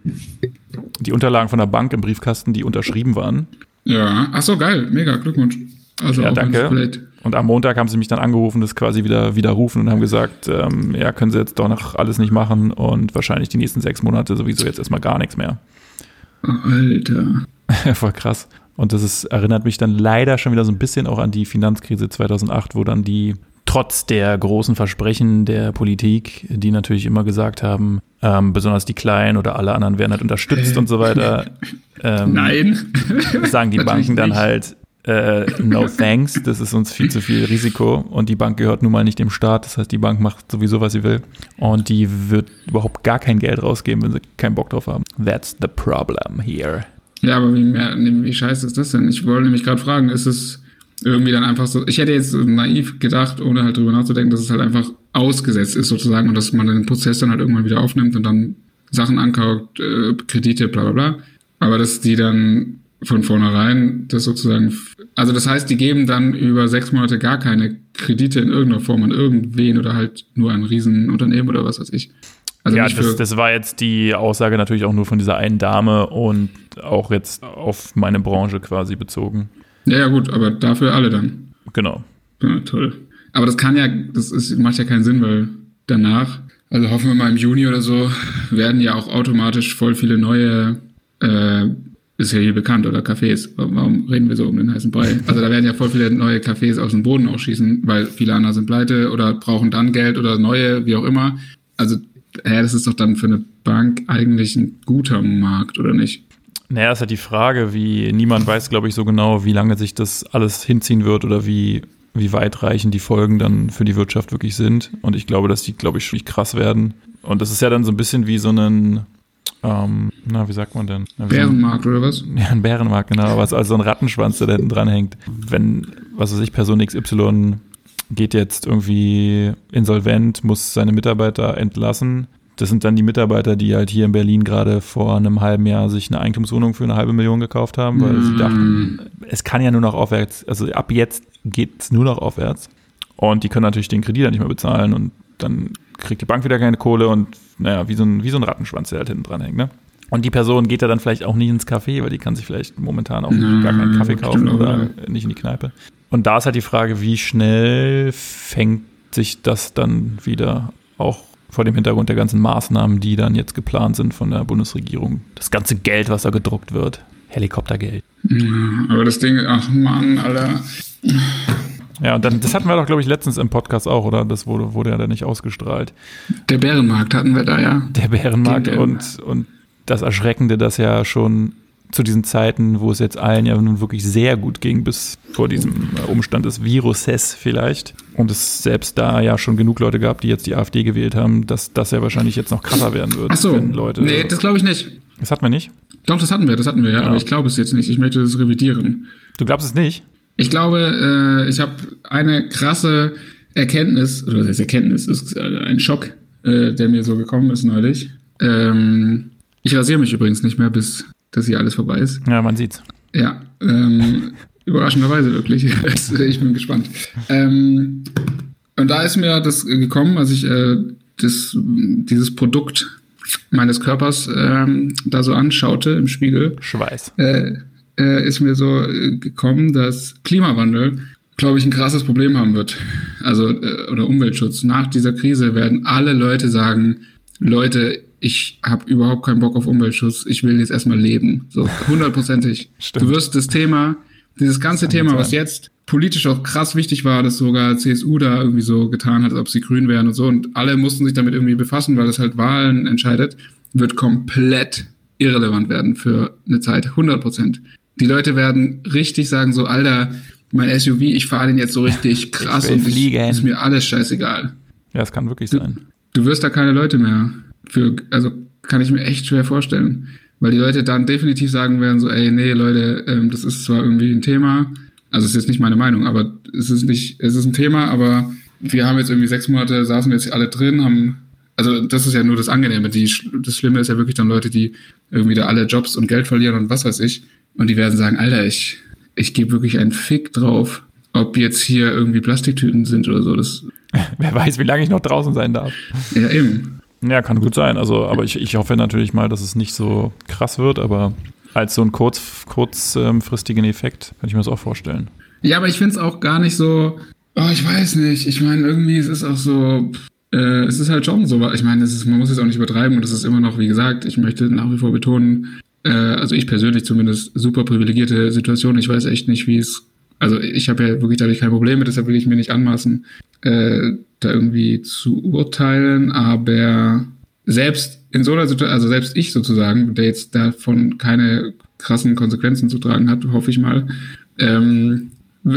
die Unterlagen von der Bank im Briefkasten, die unterschrieben waren. Ja, ach so, geil, mega, Glückwunsch. Also ja, danke. Und am Montag haben sie mich dann angerufen, das quasi wieder widerrufen und haben gesagt, ähm, ja, können sie jetzt doch noch alles nicht machen und wahrscheinlich die nächsten sechs Monate sowieso jetzt erstmal gar nichts mehr. Alter. Voll krass. Und das ist, erinnert mich dann leider schon wieder so ein bisschen auch an die Finanzkrise 2008, wo dann die trotz der großen Versprechen der Politik, die natürlich immer gesagt haben, ähm, besonders die Kleinen oder alle anderen werden halt unterstützt und so weiter. Ähm, Nein. sagen die Banken dann halt, äh, no thanks, das ist uns viel zu viel Risiko und die Bank gehört nun mal nicht dem Staat, das heißt, die Bank macht sowieso, was sie will und die wird überhaupt gar kein Geld rausgeben, wenn sie keinen Bock drauf haben. That's the problem here. Ja, aber wie, wie scheiße ist das denn? Ich wollte nämlich gerade fragen, ist es irgendwie dann einfach so, ich hätte jetzt naiv gedacht, ohne halt drüber nachzudenken, dass es halt einfach ausgesetzt ist sozusagen und dass man den Prozess dann halt irgendwann wieder aufnimmt und dann Sachen ankauft, äh, Kredite, bla bla bla. Aber dass die dann von vornherein das sozusagen, also das heißt, die geben dann über sechs Monate gar keine Kredite in irgendeiner Form an irgendwen oder halt nur an Riesenunternehmen oder was weiß ich. Also ja, das, das, war jetzt die Aussage natürlich auch nur von dieser einen Dame und auch jetzt auf meine Branche quasi bezogen. Ja, ja, gut, aber dafür alle dann. Genau. Ja, toll. Aber das kann ja, das ist, macht ja keinen Sinn, weil danach, also hoffen wir mal im Juni oder so, werden ja auch automatisch voll viele neue, äh, ist ja hier bekannt, oder Cafés. Warum reden wir so um den heißen Brei? Also da werden ja voll viele neue Cafés aus dem Boden ausschießen, weil viele andere sind pleite oder brauchen dann Geld oder neue, wie auch immer. Also, ja, das ist doch dann für eine Bank eigentlich ein guter Markt, oder nicht? Naja, ist halt die Frage, wie niemand weiß, glaube ich, so genau, wie lange sich das alles hinziehen wird oder wie, wie weitreichend die Folgen dann für die Wirtschaft wirklich sind. Und ich glaube, dass die, glaube ich, schon krass werden. Und das ist ja dann so ein bisschen wie so ein, ähm, na, wie sagt man denn? Na, Bärenmarkt oder was? Ja, ein Bärenmarkt, genau. Ist also ein Rattenschwanz, der da hinten dran hängt. Wenn, was weiß ich, Person XY geht jetzt irgendwie insolvent, muss seine Mitarbeiter entlassen, das sind dann die Mitarbeiter, die halt hier in Berlin gerade vor einem halben Jahr sich eine Eigentumswohnung für eine halbe Million gekauft haben, weil mm. sie dachten, es kann ja nur noch aufwärts, also ab jetzt geht es nur noch aufwärts. Und die können natürlich den Kredit dann nicht mehr bezahlen und dann kriegt die Bank wieder keine Kohle und naja, wie so ein, wie so ein Rattenschwanz, der halt hinten dran hängt, ne? Und die Person geht ja dann vielleicht auch nicht ins Café, weil die kann sich vielleicht momentan auch ja, gar keinen Kaffee kaufen oder nicht in die Kneipe. Und da ist halt die Frage, wie schnell fängt sich das dann wieder auch vor dem Hintergrund der ganzen Maßnahmen, die dann jetzt geplant sind von der Bundesregierung. Das ganze Geld, was da gedruckt wird. Helikoptergeld. Ja, aber das Ding, ach Mann, Alter. Ja, und dann, das hatten wir doch, glaube ich, letztens im Podcast auch, oder? Das wurde, wurde ja dann nicht ausgestrahlt. Der Bärenmarkt hatten wir da, ja. Der Bärenmarkt und, und das Erschreckende, dass ja schon zu diesen Zeiten, wo es jetzt allen ja nun wirklich sehr gut ging, bis vor diesem Umstand des Viruses vielleicht. Und es selbst da ja schon genug Leute gab, die jetzt die AfD gewählt haben, dass das ja wahrscheinlich jetzt noch krasser werden wird. Ach so, Leute, nee, das glaube ich nicht. Das hatten wir nicht? Doch, das hatten wir, das hatten wir, ja, ja. aber ich glaube es jetzt nicht. Ich möchte das revidieren. Du glaubst es nicht? Ich glaube, äh, ich habe eine krasse Erkenntnis, oder das Erkenntnis, ist äh, ein Schock, äh, der mir so gekommen ist neulich. Ähm, ich rasiere mich übrigens nicht mehr, bis dass hier alles vorbei ist. Ja, man sieht's. Ja, ähm, überraschenderweise wirklich. ich bin gespannt. Ähm, und da ist mir das gekommen, als ich äh, das, dieses Produkt meines Körpers ähm, da so anschaute im Spiegel. Schweiß. Äh, äh, ist mir so äh, gekommen, dass Klimawandel, glaube ich, ein krasses Problem haben wird. Also, äh, oder Umweltschutz. Nach dieser Krise werden alle Leute sagen, Leute, ich habe überhaupt keinen Bock auf Umweltschutz, ich will jetzt erstmal leben. So hundertprozentig. du wirst das Thema, dieses ganze Thema, was jetzt politisch auch krass wichtig war, dass sogar CSU da irgendwie so getan hat, als ob sie grün wären und so, und alle mussten sich damit irgendwie befassen, weil das halt Wahlen entscheidet, wird komplett irrelevant werden für eine Zeit. 100 Prozent. Die Leute werden richtig sagen so, Alter, mein SUV, ich fahre den jetzt so richtig krass und ich, ist mir alles scheißegal. Ja, es kann wirklich sein. Du wirst da keine Leute mehr für, also kann ich mir echt schwer vorstellen. Weil die Leute dann definitiv sagen werden, so, ey, nee, Leute, ähm, das ist zwar irgendwie ein Thema, also es ist jetzt nicht meine Meinung, aber es ist nicht, es ist ein Thema, aber wir haben jetzt irgendwie sechs Monate, saßen wir jetzt alle drin, haben, also das ist ja nur das Angenehme. Die, das Schlimme ist ja wirklich dann Leute, die irgendwie da alle Jobs und Geld verlieren und was weiß ich. Und die werden sagen, Alter, ich, ich gebe wirklich einen Fick drauf, ob jetzt hier irgendwie Plastiktüten sind oder so. Das, Wer weiß, wie lange ich noch draußen sein darf. Ja, eben. Ja, kann gut sein. Also, aber ich, ich hoffe natürlich mal, dass es nicht so krass wird, aber als so einen kurz, kurzfristigen Effekt kann ich mir das auch vorstellen. Ja, aber ich finde es auch gar nicht so, oh, ich weiß nicht. Ich meine, irgendwie es ist auch so, äh, es ist halt schon so, ich meine, man muss es auch nicht übertreiben und es ist immer noch, wie gesagt, ich möchte nach wie vor betonen, äh, also ich persönlich zumindest, super privilegierte Situation. Ich weiß echt nicht, wie es, also ich habe ja wirklich dadurch kein Problem mit, deshalb will ich mir nicht anmaßen, äh, da irgendwie zu urteilen, aber selbst in so einer Situation, also selbst ich sozusagen, der jetzt davon keine krassen Konsequenzen zu tragen hat, hoffe ich mal, ähm,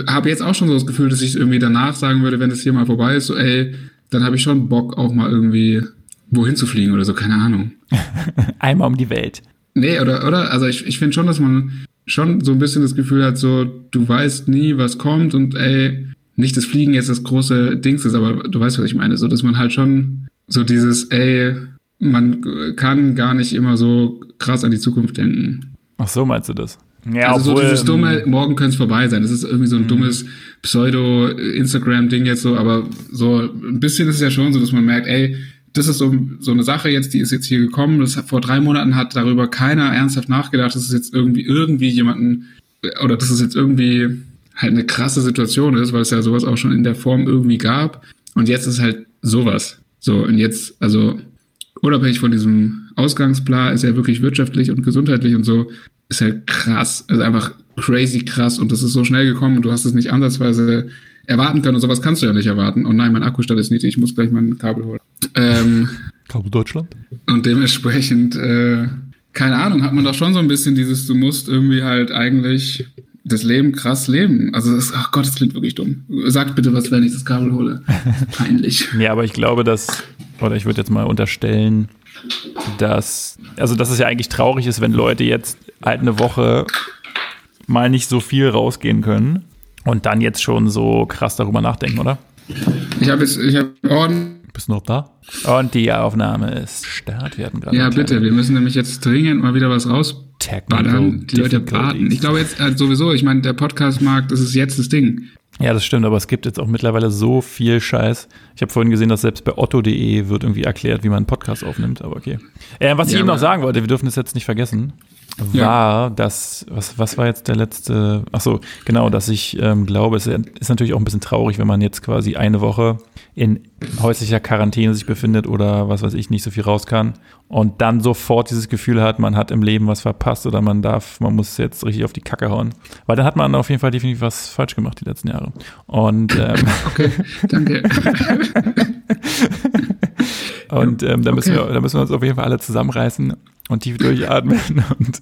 habe jetzt auch schon so das Gefühl, dass ich irgendwie danach sagen würde, wenn es hier mal vorbei ist, so ey, dann habe ich schon Bock auch mal irgendwie wohin zu fliegen oder so, keine Ahnung. Einmal um die Welt. Nee, oder, oder? Also ich, ich finde schon, dass man schon so ein bisschen das Gefühl hat, so, du weißt nie, was kommt und ey, nicht das Fliegen jetzt das große Dings ist, aber du weißt, was ich meine, so dass man halt schon so dieses, ey, man kann gar nicht immer so krass an die Zukunft denken. Ach so, meinst du das? Ja, also obwohl, so dieses dumme, ähm, morgen könnte es vorbei sein. Das ist irgendwie so ein mhm. dummes Pseudo-Instagram-Ding jetzt so, aber so ein bisschen ist es ja schon so, dass man merkt, ey, das ist so, so eine Sache jetzt, die ist jetzt hier gekommen. Das vor drei Monaten hat darüber keiner ernsthaft nachgedacht, dass es jetzt irgendwie irgendwie jemanden oder dass es jetzt irgendwie halt eine krasse Situation ist, weil es ja sowas auch schon in der Form irgendwie gab. Und jetzt ist halt sowas. So, und jetzt, also unabhängig von diesem Ausgangsplan, ist ja wirklich wirtschaftlich und gesundheitlich und so, ist halt krass. Also einfach crazy krass. Und das ist so schnell gekommen und du hast es nicht ansatzweise erwarten können. Und sowas kannst du ja nicht erwarten. Und nein, mein Akkustand ist niedrig, ich muss gleich mein Kabel holen. Ähm, Kabel Deutschland? Und dementsprechend, äh, keine Ahnung, hat man doch schon so ein bisschen dieses, du musst irgendwie halt eigentlich das Leben krass leben. Also, das, ach Gott, das klingt wirklich dumm. Sagt bitte was, wenn ich das Kabel hole. Peinlich. ja, aber ich glaube, dass, oder ich würde jetzt mal unterstellen, dass, also, dass es ja eigentlich traurig ist, wenn Leute jetzt halt eine Woche mal nicht so viel rausgehen können und dann jetzt schon so krass darüber nachdenken, oder? Ich habe jetzt, ich habe bist du noch da? Und die Aufnahme ist Start. Wir hatten gerade ja, bitte. Wir müssen nämlich jetzt dringend mal wieder was rausballern. Die Leute warten. Ich glaube jetzt halt sowieso, ich meine, der Podcast-Markt, das ist jetzt das Ding. Ja, das stimmt, aber es gibt jetzt auch mittlerweile so viel Scheiß. Ich habe vorhin gesehen, dass selbst bei otto.de wird irgendwie erklärt, wie man einen Podcast aufnimmt, aber okay. Äh, was ich ja, eben noch sagen wollte, wir dürfen das jetzt nicht vergessen war, ja. dass, was, was war jetzt der letzte, ach so, genau, dass ich ähm, glaube, es ist natürlich auch ein bisschen traurig, wenn man jetzt quasi eine Woche in häuslicher Quarantäne sich befindet oder was weiß ich, nicht so viel raus kann und dann sofort dieses Gefühl hat, man hat im Leben was verpasst oder man darf, man muss jetzt richtig auf die Kacke hauen. Weil dann hat man auf jeden Fall definitiv was falsch gemacht die letzten Jahre. Und ähm, okay, danke. und ähm, da, müssen wir, da müssen wir uns auf jeden Fall alle zusammenreißen und tief durchatmen und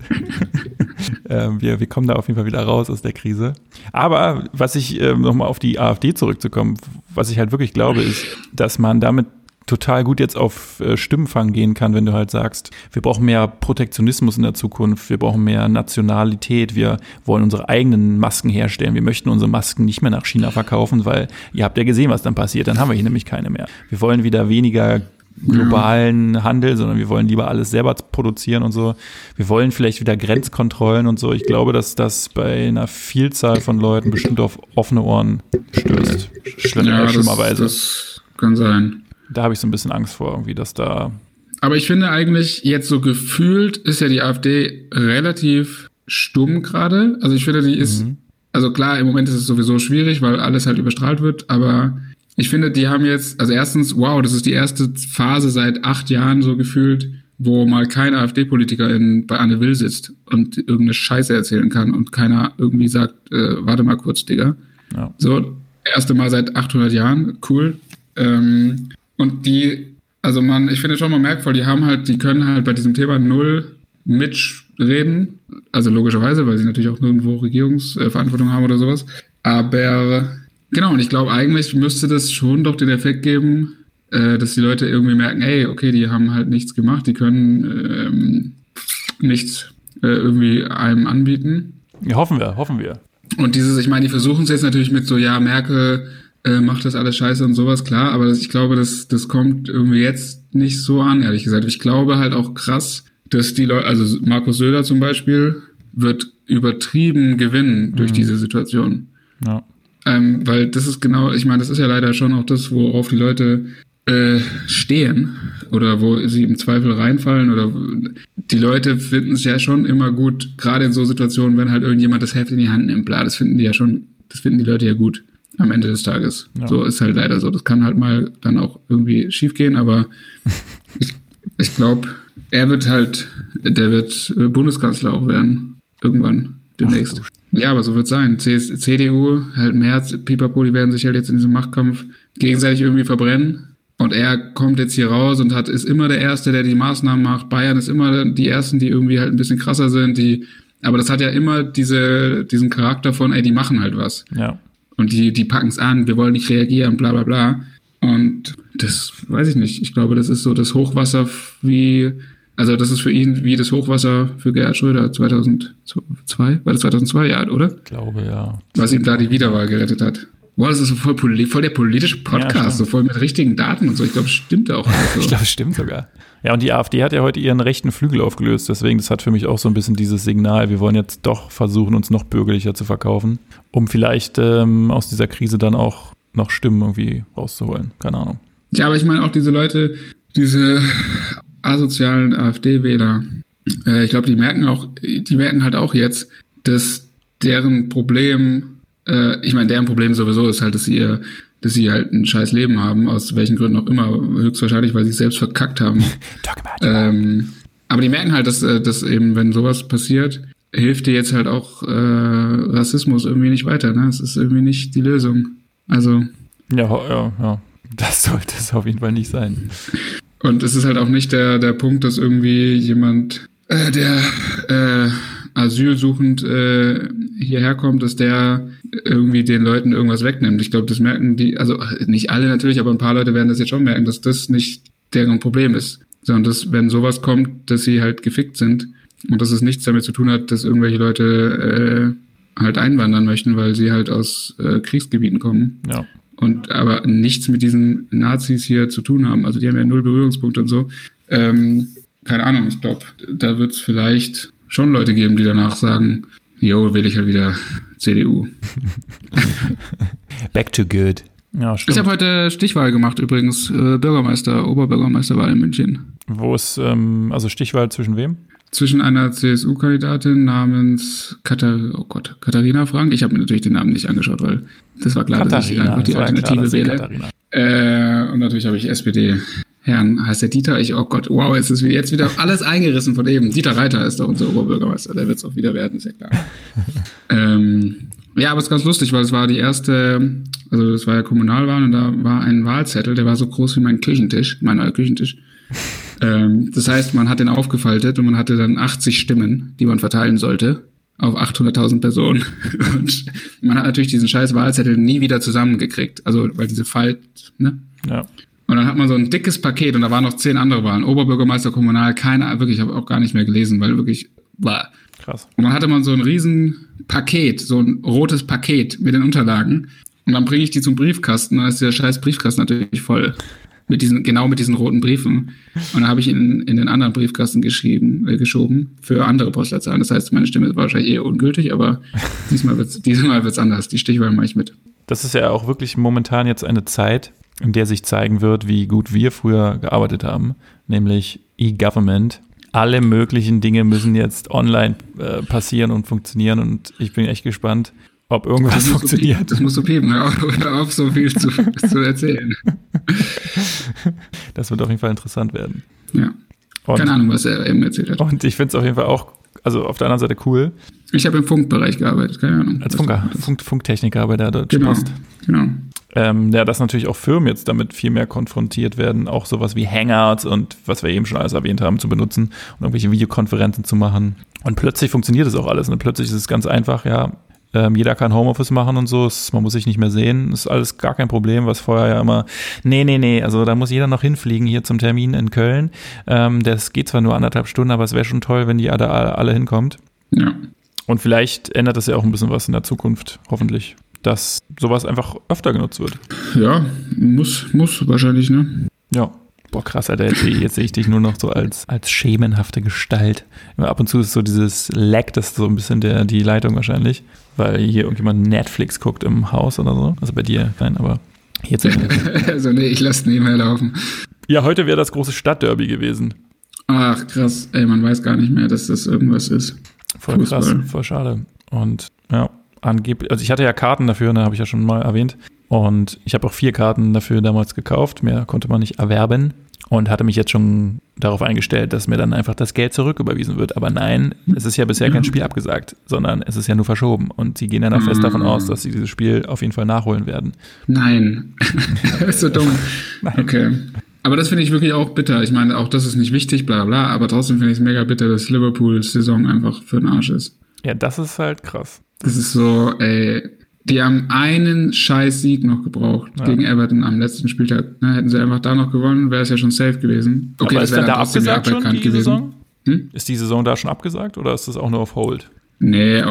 äh, wir, wir kommen da auf jeden Fall wieder raus aus der Krise. Aber was ich, äh, nochmal auf die AfD zurückzukommen, was ich halt wirklich glaube, ist, dass man damit total gut jetzt auf äh, Stimmenfang gehen kann, wenn du halt sagst, wir brauchen mehr Protektionismus in der Zukunft, wir brauchen mehr Nationalität, wir wollen unsere eigenen Masken herstellen, wir möchten unsere Masken nicht mehr nach China verkaufen, weil ihr habt ja gesehen, was dann passiert, dann haben wir hier nämlich keine mehr. Wir wollen wieder weniger globalen ja. Handel, sondern wir wollen lieber alles selber produzieren und so. Wir wollen vielleicht wieder Grenzkontrollen und so. Ich glaube, dass das bei einer Vielzahl von Leuten bestimmt auf offene Ohren stößt. Schlimm, ja, schlimmerweise. Das, das kann sein. Da habe ich so ein bisschen Angst vor, irgendwie, dass da. Aber ich finde eigentlich, jetzt so gefühlt ist ja die AfD relativ stumm gerade. Also ich finde, die ist, mhm. also klar, im Moment ist es sowieso schwierig, weil alles halt überstrahlt wird, aber ich finde, die haben jetzt, also erstens, wow, das ist die erste Phase seit acht Jahren so gefühlt, wo mal kein AfD-Politiker bei Anne Will sitzt und irgendeine Scheiße erzählen kann und keiner irgendwie sagt, äh, warte mal kurz, Digga. Ja. So, erste Mal seit 800 Jahren, cool. Ähm, und die, also man, ich finde schon mal merkvoll, die haben halt, die können halt bei diesem Thema null mitreden. Also logischerweise, weil sie natürlich auch nirgendwo Regierungsverantwortung haben oder sowas. Aber Genau, und ich glaube, eigentlich müsste das schon doch den Effekt geben, äh, dass die Leute irgendwie merken, ey, okay, die haben halt nichts gemacht, die können ähm, nichts äh, irgendwie einem anbieten. Ja, hoffen wir, hoffen wir. Und dieses, ich meine, die versuchen es jetzt natürlich mit so, ja, Merkel äh, macht das alles scheiße und sowas, klar, aber das, ich glaube, das, das kommt irgendwie jetzt nicht so an, ehrlich gesagt. Ich glaube halt auch krass, dass die Leute, also Markus Söder zum Beispiel, wird übertrieben gewinnen durch mhm. diese Situation. Ja. Ähm, weil das ist genau, ich meine, das ist ja leider schon auch das, worauf die Leute äh, stehen oder wo sie im Zweifel reinfallen oder die Leute finden es ja schon immer gut, gerade in so Situationen, wenn halt irgendjemand das Heft in die Hand nimmt, bla, das finden die ja schon, das finden die Leute ja gut am Ende des Tages. Ja. So ist halt leider so. Das kann halt mal dann auch irgendwie schiefgehen, aber ich, ich glaube, er wird halt, der wird Bundeskanzler auch werden. Irgendwann demnächst. Ach, ja, aber so wird es sein. CDU, halt März, Pipapo, die werden sich halt jetzt in diesem Machtkampf gegenseitig irgendwie verbrennen. Und er kommt jetzt hier raus und hat, ist immer der Erste, der die Maßnahmen macht. Bayern ist immer die Ersten, die irgendwie halt ein bisschen krasser sind, die, aber das hat ja immer diese, diesen Charakter von, ey, die machen halt was. Ja. Und die, die packen es an, wir wollen nicht reagieren, bla, bla, bla. Und das weiß ich nicht. Ich glaube, das ist so das Hochwasser wie also das ist für ihn wie das Hochwasser für Gerhard Schröder 2002, war das 2002 ja, oder? Ich glaube, ja. Was ihm da die Wiederwahl gerettet hat. Boah, das ist so voll, voll der politische Podcast, ja, so voll mit richtigen Daten und so. Ich glaube, es stimmt auch. So. ich glaube, es stimmt sogar. Ja, und die AfD hat ja heute ihren rechten Flügel aufgelöst. Deswegen, das hat für mich auch so ein bisschen dieses Signal, wir wollen jetzt doch versuchen, uns noch bürgerlicher zu verkaufen, um vielleicht ähm, aus dieser Krise dann auch noch Stimmen irgendwie rauszuholen. Keine Ahnung. Ja, aber ich meine auch diese Leute, diese asozialen AfD-Wähler, äh, ich glaube, die merken auch, die merken halt auch jetzt, dass deren Problem äh, ich meine, deren Problem sowieso ist halt, dass sie ihr, dass sie halt ein scheiß Leben haben, aus welchen Gründen auch immer, höchstwahrscheinlich, weil sie es selbst verkackt haben. ähm, aber die merken halt, dass, äh, dass eben, wenn sowas passiert, hilft dir jetzt halt auch äh, Rassismus irgendwie nicht weiter. Ne? Es ist irgendwie nicht die Lösung. Also. Ja, ja, ja. Das sollte es auf jeden Fall nicht sein. Und es ist halt auch nicht der, der Punkt, dass irgendwie jemand, äh, der äh, asylsuchend äh, hierher kommt, dass der irgendwie den Leuten irgendwas wegnimmt. Ich glaube, das merken die, also nicht alle natürlich, aber ein paar Leute werden das jetzt schon merken, dass das nicht deren Problem ist. Sondern dass, wenn sowas kommt, dass sie halt gefickt sind und dass es nichts damit zu tun hat, dass irgendwelche Leute äh, halt einwandern möchten, weil sie halt aus äh, Kriegsgebieten kommen. Ja. Und aber nichts mit diesen Nazis hier zu tun haben. Also die haben ja null Berührungspunkte und so. Ähm, keine Ahnung, ich glaube, da wird es vielleicht schon Leute geben, die danach sagen, jo, will ich halt wieder CDU. Back to good. Ja, stimmt. Ich habe heute Stichwahl gemacht übrigens, äh, Bürgermeister, Oberbürgermeisterwahl in München. Wo ist, ähm, also Stichwahl zwischen wem? Zwischen einer CSU-Kandidatin namens Katar oh Gott, Katharina Frank. Ich habe mir natürlich den Namen nicht angeschaut, weil das war klar, Katharina, dass ich einfach die Alternative wähle. Äh, und natürlich habe ich SPD Herrn, heißt der Dieter? Ich, oh Gott, wow, jetzt ist jetzt wieder alles eingerissen von eben. Dieter Reiter ist doch unser Oberbürgermeister, der wird es auch wieder werden, ist ja klar. ähm, ja, aber es ist ganz lustig, weil es war die erste, also das war ja Kommunalwahl und da war ein Wahlzettel, der war so groß wie mein Küchentisch, mein neuer Küchentisch. ähm, das heißt, man hat den aufgefaltet und man hatte dann 80 Stimmen, die man verteilen sollte auf 800.000 Personen. Und man hat natürlich diesen scheiß Wahlzettel nie wieder zusammengekriegt. Also, weil diese Falt, ne? Ja. Und dann hat man so ein dickes Paket und da waren noch zehn andere Wahlen. Oberbürgermeister, Kommunal, keine, wirklich, ich habe auch gar nicht mehr gelesen, weil wirklich war. Krass. Und dann hatte man so ein riesen Paket, so ein rotes Paket mit den Unterlagen. Und dann bringe ich die zum Briefkasten, dann ist der scheiß Briefkasten natürlich voll. Mit diesen, genau mit diesen roten Briefen. Und dann habe ich in, in den anderen Briefkasten geschrieben, äh, geschoben für andere Postleitzahlen. Das heißt, meine Stimme ist wahrscheinlich eher ungültig, aber diesmal wird's, diesmal wird's anders. Die Stichwahl mache ich mit. Das ist ja auch wirklich momentan jetzt eine Zeit, in der sich zeigen wird, wie gut wir früher gearbeitet haben, nämlich E-Government. Alle möglichen Dinge müssen jetzt online äh, passieren und funktionieren und ich bin echt gespannt, ob irgendwas das funktioniert. Du, das musst du piepen, hör auf, hör auf so viel zu, zu erzählen. Das wird auf jeden Fall interessant werden. Ja. Und, Keine Ahnung, was er eben erzählt hat. Und ich finde es auf jeden Fall auch, also auf der anderen Seite cool. Ich habe im Funkbereich gearbeitet, keine Ahnung. Als Funker, Funk, Funktechniker bei der Deutschen genau, Post. Genau ähm, ja, dass natürlich auch Firmen jetzt damit viel mehr konfrontiert werden, auch sowas wie Hangouts und was wir eben schon alles erwähnt haben, zu benutzen und irgendwelche Videokonferenzen zu machen. Und plötzlich funktioniert das auch alles. Und plötzlich ist es ganz einfach, ja, ähm, jeder kann Homeoffice machen und so, es, man muss sich nicht mehr sehen, ist alles gar kein Problem, was vorher ja immer, nee, nee, nee, also da muss jeder noch hinfliegen hier zum Termin in Köln. Ähm, das geht zwar nur anderthalb Stunden, aber es wäre schon toll, wenn die alle, alle hinkommt. Ja. Und vielleicht ändert das ja auch ein bisschen was in der Zukunft, hoffentlich dass sowas einfach öfter genutzt wird. Ja, muss, muss wahrscheinlich, ne? Ja. Boah, krass, Alter, jetzt, jetzt sehe ich dich nur noch so als, als schemenhafte Gestalt. Ab und zu ist so dieses Lag, das ist so ein bisschen der, die Leitung wahrscheinlich, weil hier irgendjemand Netflix guckt im Haus oder so. Also bei dir, nein, aber jetzt. also nee, ich lasse nebenher laufen. Ja, heute wäre das große Stadtderby gewesen. Ach, krass. Ey, man weiß gar nicht mehr, dass das irgendwas ist. Voll Fußball. krass, voll schade. Und ja, angeblich, also ich hatte ja Karten dafür, ne, habe ich ja schon mal erwähnt. Und ich habe auch vier Karten dafür damals gekauft. Mehr konnte man nicht erwerben. Und hatte mich jetzt schon darauf eingestellt, dass mir dann einfach das Geld zurücküberwiesen wird. Aber nein, es ist ja bisher kein Spiel abgesagt, sondern es ist ja nur verschoben. Und sie gehen dann auch fest davon aus, dass sie dieses Spiel auf jeden Fall nachholen werden. Nein. das ist so dumm. Nein. Okay. Aber das finde ich wirklich auch bitter. Ich meine, auch das ist nicht wichtig, bla bla, aber trotzdem finde ich es mega bitter, dass Liverpools Saison einfach für den Arsch ist. Ja, das ist halt krass. Das ist so, ey, die haben einen scheiß Sieg noch gebraucht ja. gegen Everton am letzten Spieltag. Ne, hätten sie einfach da noch gewonnen, wäre es ja schon safe gewesen. Okay, Aber das wäre da abgesagt schon, die gewesen. Saison? Hm? Ist die Saison da schon abgesagt oder ist das auch nur auf Hold? Nee,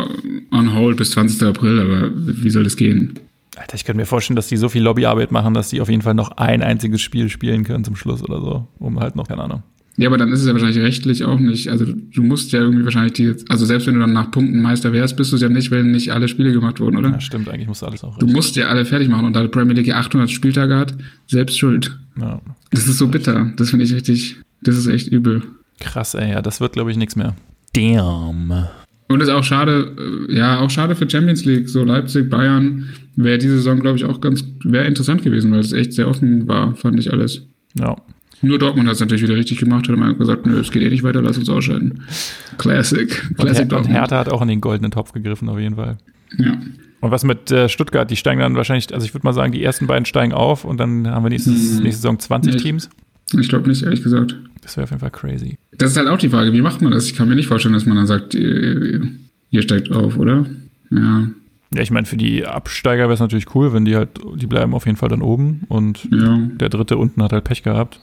on hold bis 20. April, aber wie soll das gehen? Alter, ich könnte mir vorstellen, dass die so viel Lobbyarbeit machen, dass die auf jeden Fall noch ein einziges Spiel spielen können zum Schluss oder so. Um halt noch, keine Ahnung. Ja, aber dann ist es ja wahrscheinlich rechtlich auch nicht. Also du musst ja irgendwie wahrscheinlich die, also selbst wenn du dann nach Punkten Meister wärst, bist du es ja nicht, wenn nicht alle Spiele gemacht wurden, oder? Ja, stimmt, eigentlich musst du alles auch. Du musst ja alle fertig machen und da die Premier League 800 Spieltage hat, selbst schuld. Ja. Das ist so bitter. Das finde ich richtig, das ist echt übel. Krass, ey, ja, das wird glaube ich nichts mehr. Damn. Und ist auch schade, äh, ja, auch schade für Champions League. So Leipzig, Bayern wäre diese Saison, glaube ich, auch ganz, wäre interessant gewesen, weil es echt sehr offen war, fand ich alles. Ja. Nur Dortmund hat es natürlich wieder richtig gemacht, hat immer gesagt, nö, es geht eh nicht weiter, lass uns ausscheiden. Classic. Classic und, Her und Hertha hat auch in den goldenen Topf gegriffen, auf jeden Fall. Ja. Und was mit äh, Stuttgart? Die steigen dann wahrscheinlich, also ich würde mal sagen, die ersten beiden steigen auf und dann haben wir nächstes, hm. nächste Saison 20 ich, Teams. Ich glaube nicht, ehrlich gesagt. Das wäre auf jeden Fall crazy. Das ist halt auch die Frage, wie macht man das? Ich kann mir nicht vorstellen, dass man dann sagt, ihr, ihr steigt auf, oder? Ja. Ja, ich meine, für die Absteiger wäre es natürlich cool, wenn die halt, die bleiben auf jeden Fall dann oben und ja. der dritte unten hat halt Pech gehabt.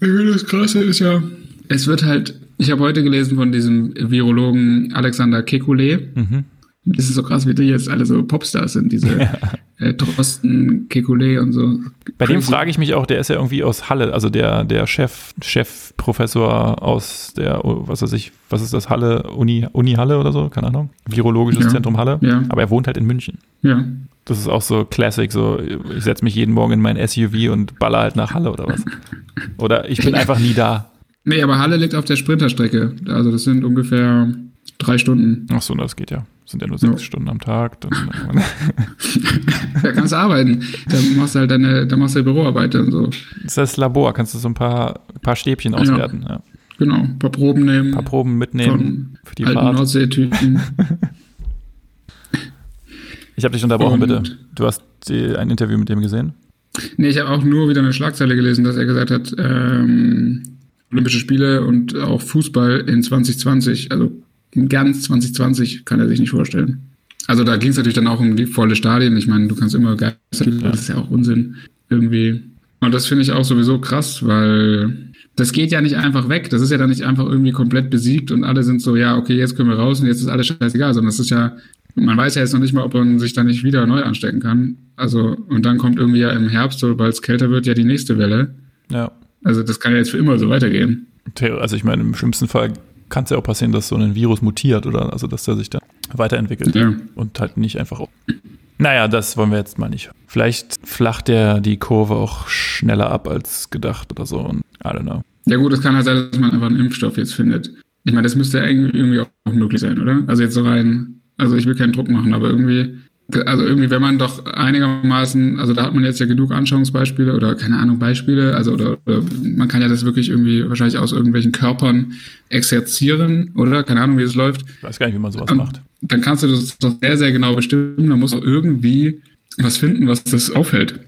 Das Krasse ist ja, es wird halt, ich habe heute gelesen von diesem Virologen Alexander Kekulé. Mhm. Das ist so krass, wie die jetzt alle so Popstars sind, diese ja. äh, Drosten, Kekulé und so. Bei dem frage ich mich auch, der ist ja irgendwie aus Halle, also der, der Chef, Chefprofessor aus der, was weiß ich, was ist das, Halle, Uni, Uni Halle oder so, keine Ahnung, Virologisches Ja. Zentrum Halle. Ja. Aber er wohnt halt in München. Ja. Das ist auch so Classic, so ich setze mich jeden Morgen in mein SUV und baller halt nach Halle oder was. Oder ich bin einfach nie da. Nee, aber Halle liegt auf der Sprinterstrecke. Also das sind ungefähr drei Stunden. Ach so, das geht ja. Sind ja nur sechs Ja. Stunden am Tag. Dann, Da kannst du arbeiten. Da machst du halt deine, da machst du Büroarbeit und so. das ist das Labor, kannst du so ein paar, paar Stäbchen auswerten. Ja. Genau. Ein paar Proben nehmen. Ein paar Proben mitnehmen für die alten Fahrt. Nordseetüten. Ich habe dich unterbrochen, Und- bitte. Du hast die, ein Interview mit dem gesehen? Nee, ich habe auch nur wieder eine Schlagzeile gelesen, dass er gesagt hat, ähm, Olympische Spiele und auch Fußball in 2020, also ganz 2020 kann er sich nicht vorstellen. Also da ging es natürlich dann auch um die volle Stadien. Ich meine, du kannst immer Geister, das ist ja auch Unsinn irgendwie. Und das finde ich auch sowieso krass, weil das geht ja nicht einfach weg. Das ist ja dann nicht einfach irgendwie komplett besiegt und alle sind so, ja, okay, jetzt können wir raus und jetzt ist alles scheißegal, sondern das ist ja, man weiß ja jetzt noch nicht mal, ob man sich da nicht wieder neu anstecken kann. Also, und dann kommt irgendwie ja im Herbst, sobald es kälter wird, ja die nächste Welle. Ja. Also das kann ja jetzt für immer so weitergehen. Also ich meine, im schlimmsten Fall kann es ja auch passieren, dass so ein Virus mutiert oder also dass der sich dann weiterentwickelt Ja. und halt nicht einfach. Naja, das wollen wir jetzt mal nicht. Vielleicht flacht der die Kurve auch schneller ab als gedacht oder so. Und I don't know. Ja gut, es kann halt sein, dass man einfach einen Impfstoff jetzt findet. Ich meine, das müsste ja irgendwie irgendwie auch möglich sein, oder? Also jetzt so rein, also ich will keinen Druck machen, aber irgendwie, also irgendwie, wenn man doch einigermaßen, also da hat man jetzt ja genug Anschauungsbeispiele oder keine Ahnung, Beispiele, also oder, oder man kann ja das wirklich irgendwie wahrscheinlich aus irgendwelchen Körpern exerzieren, oder? Keine Ahnung, wie es läuft. Ich weiß gar nicht, wie man sowas Ähm, macht. Dann kannst du das doch sehr, sehr genau bestimmen. Da muss auch irgendwie was finden, was das aufhält.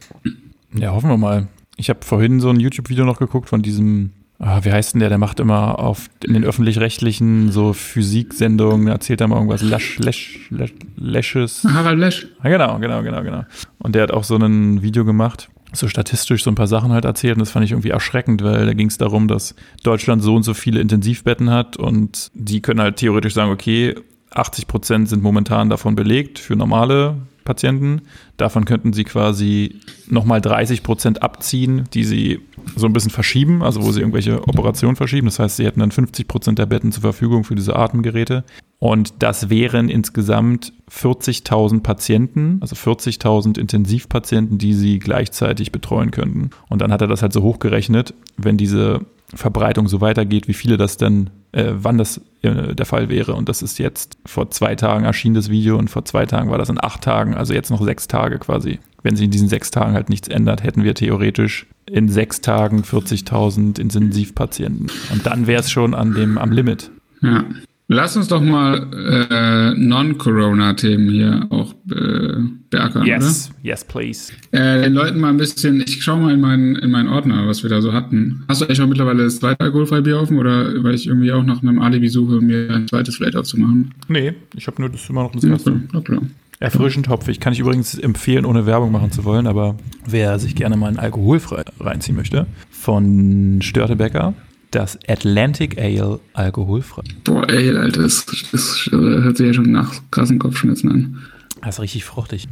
Ja, hoffen wir mal. Ich habe vorhin so ein YouTube-Video noch geguckt von diesem, wie heißt denn der, der macht immer auf in den öffentlich-rechtlichen so Physiksendungen, erzählt er mal irgendwas, Lasch, Lesch, Lesch, Lesches. Harald Lesch. Ja, genau, genau, genau, genau. Und der hat auch so ein Video gemacht, so statistisch so ein paar Sachen halt erzählt und das fand ich irgendwie erschreckend, weil da ging es darum, dass Deutschland so und so viele Intensivbetten hat und die können halt theoretisch sagen, okay, 80 Prozent sind momentan davon belegt für normale Patienten. Davon könnten sie quasi nochmal 30 Prozent abziehen, die sie so ein bisschen verschieben, also wo sie irgendwelche Operationen verschieben. Das heißt, sie hätten dann 50 Prozent der Betten zur Verfügung für diese Atemgeräte. Und das wären insgesamt 40.000 Patienten, also 40.000 Intensivpatienten, die sie gleichzeitig betreuen könnten. Und dann hat er das halt so hochgerechnet, wenn diese Verbreitung so weitergeht, wie viele das denn, äh, wann das äh, der Fall wäre. Und das ist jetzt vor zwei Tagen erschien das Video und vor zwei Tagen war das in acht Tagen, also jetzt noch sechs Tage quasi. Wenn sich in diesen sechs Tagen halt nichts ändert, hätten wir theoretisch in sechs Tagen 40.000 Intensivpatienten. Und dann wäre es schon an dem, am Limit. Ja. Lass uns doch mal äh, Non-Corona-Themen hier auch äh, beackern, Yes, yes, please. oder? Äh, den Leuten mal ein bisschen, ich schau mal in meinen, in meinen Ordner, was wir da so hatten. Hast du eigentlich schon mittlerweile das zweite alkoholfreie Bier offen oder weil ich irgendwie auch nach einem Alibi suche, mir ein zweites vielleicht aufzumachen? Nee, ich habe nur das immer noch das Ja, erste. klar, ja, klar. Erfrischend hopfig. Kann ich übrigens empfehlen, ohne Werbung machen zu wollen, aber wer sich gerne mal ein alkoholfrei reinziehen möchte, von Störtebecker, das Atlantic Ale alkoholfrei. Boah, ey, Alter, das, das hört sich ja schon nach krassen Kopfschmerzen an. Das ist richtig fruchtig.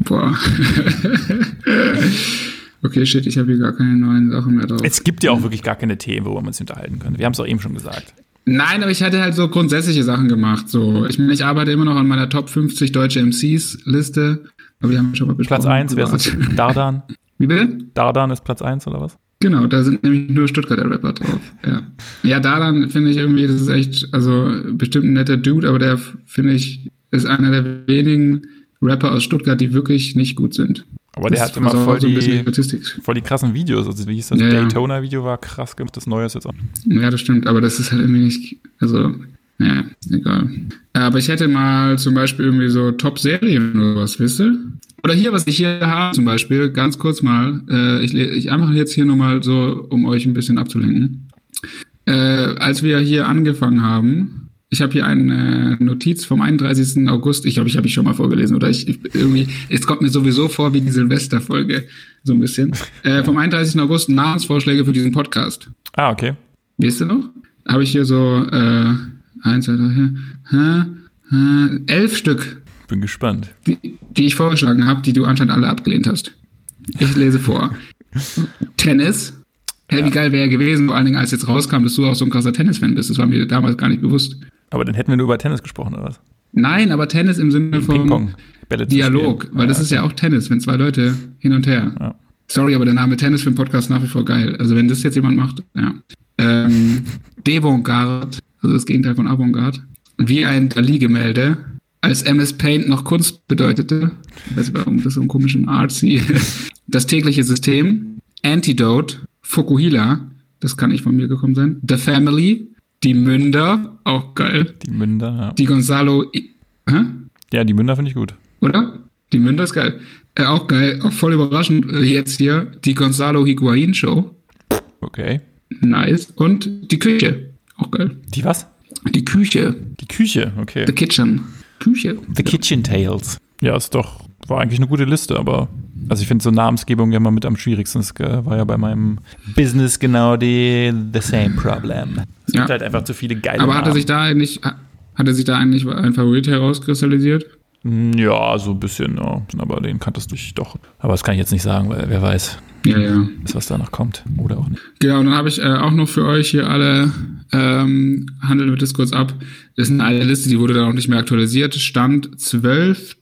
Boah. okay, shit, ich habe hier gar keine neuen Sachen mehr drauf. Es gibt ja auch wirklich gar keine Themen, worüber man sich unterhalten könnte. Wir haben es auch eben schon gesagt. Nein, aber ich hatte halt so grundsätzliche Sachen gemacht. So, ich meine, ich arbeite immer noch an meiner Top 50 deutsche MCs Liste. Aber die haben wir schon mal besprochen. Platz 1, wer ist? Dardan. Wie bitte? Dardan ist Platz 1 oder was? Genau, da sind nämlich nur Stuttgarter Rapper drauf. Ja, ja Dalan finde ich irgendwie, das ist echt, also bestimmt ein netter Dude, aber der, finde ich, ist einer der wenigen Rapper aus Stuttgart, die wirklich nicht gut sind. Aber der Das hat immer voll so ein bisschen die, Statistik. voll die krassen Videos. Also wie hieß das? Ja, ja. Daytona-Video war krass gemacht. Das Neue ist jetzt auch. Ja, das stimmt, aber das ist halt irgendwie nicht, also, ja, egal. Aber ich hätte mal zum Beispiel irgendwie so Top-Serien oder was, wisst ihr? Oder hier, was ich hier habe, zum Beispiel, ganz kurz mal, äh, ich, ich einfach jetzt hier nur mal so, um euch ein bisschen abzulenken. Äh, als wir hier angefangen haben, ich habe hier eine Notiz vom 31. August, ich glaube, ich habe ich schon mal vorgelesen, oder ich, ich irgendwie, es kommt mir sowieso vor wie die Silvesterfolge, so ein bisschen. Äh, vom 31. August Namensvorschläge für diesen Podcast. Ah, okay. Weißt du noch? Habe ich hier so äh, eins, zwei, drei, vier, hä, hä, elf Stück, Bin gespannt. die, die ich vorgeschlagen habe, die du anscheinend alle abgelehnt hast. Ich lese vor. Tennis. Hey, wie geil wäre gewesen, vor allen Dingen, als jetzt rauskam, dass du auch so ein krasser Tennis-Fan bist. Das war mir damals gar nicht bewusst. Aber dann hätten wir nur über Tennis gesprochen, oder was? Nein, aber Tennis im Sinne von Dialog, weil das ist ja auch Tennis, wenn zwei Leute hin und her. Ja. Sorry, aber der Name Tennis für den Podcast nach wie vor geil. Also wenn das jetzt jemand macht, ja. Ähm, Devantgarde, also das Gegenteil von Avantgarde, wie ein Dali-Gemälde, als MS Paint noch Kunst bedeutete, ich weiß nicht, warum das so einen komischen Artsy, das tägliche System, Antidote, Fukuhila, das kann nicht von mir gekommen sein, The Family, die Münder, auch geil, Die Münder, ja. die Gonzalo, hä? Ja, die Münder finde ich gut. oder? Die Münder ist geil. Äh, auch geil, auch voll überraschend äh, jetzt hier, die Gonzalo Higuain Show. Okay. Nice. Und die Küche. Auch geil. Die was? Die Küche. Die Küche, okay. The Kitchen. Küche. The Kitchen Tales. Ja, ist doch, war eigentlich eine gute Liste, aber also ich finde so Namensgebung ja immer mit am schwierigsten. Das äh, war ja bei meinem Business genau die the same problem. Es Ja. gibt halt einfach zu viele geile Aber hat er sich da eigentlich, hat er sich da eigentlich ein Favorit herauskristallisiert? Ja, so ein bisschen, ja. Aber den kanntest du doch. Aber das kann ich jetzt nicht sagen, weil wer weiß, Ja, ja. was danach kommt. Oder auch nicht. Genau, und dann habe ich äh, auch noch für euch hier alle, ähm, handeln wir das kurz ab. Das ist eine alte Liste, die wurde dann auch nicht mehr aktualisiert. Stand 12.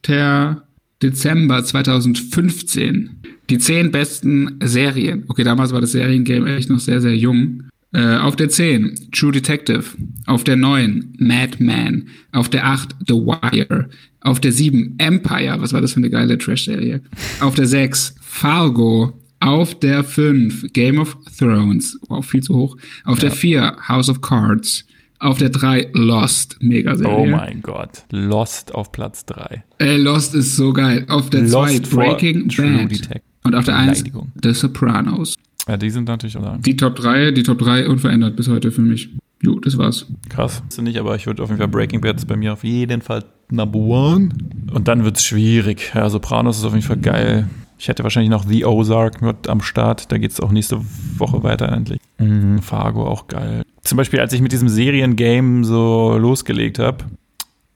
Dezember 2015. Die zehn besten Serien. Okay, damals war das Seriengame echt noch sehr, sehr jung. Äh, auf der 10 True Detective. Auf der 9 Madman. Auf der 8 The Wire. Auf der 7 Empire. Was war das für eine geile Trash-Serie? Auf der 6 Fargo. Auf der 5 Game of Thrones. Wow, viel zu hoch. Auf der 4 House of Cards. Auf der 3 Lost. Mega Serie. Oh mein Gott. Lost auf Platz 3. Ey, Lost ist so geil. Auf der 2 Lost vor Breaking Bad. Und auf der 1 Beleidigung. The Sopranos. Ja, die sind natürlich auch Die Top 3, die Top 3 unverändert bis heute für mich. Jo, das war's. krass. Ist nicht, aber ich würde auf jeden Fall Breaking Bad ist bei mir auf jeden Fall Number One. Und dann wird's schwierig. Ja, Sopranos ist auf jeden Fall geil. Ich hätte wahrscheinlich noch The Ozark mit am Start. Da geht's auch nächste Woche weiter endlich. Mhm, Fargo auch geil. Zum Beispiel, als ich mit diesem Seriengame so losgelegt habe,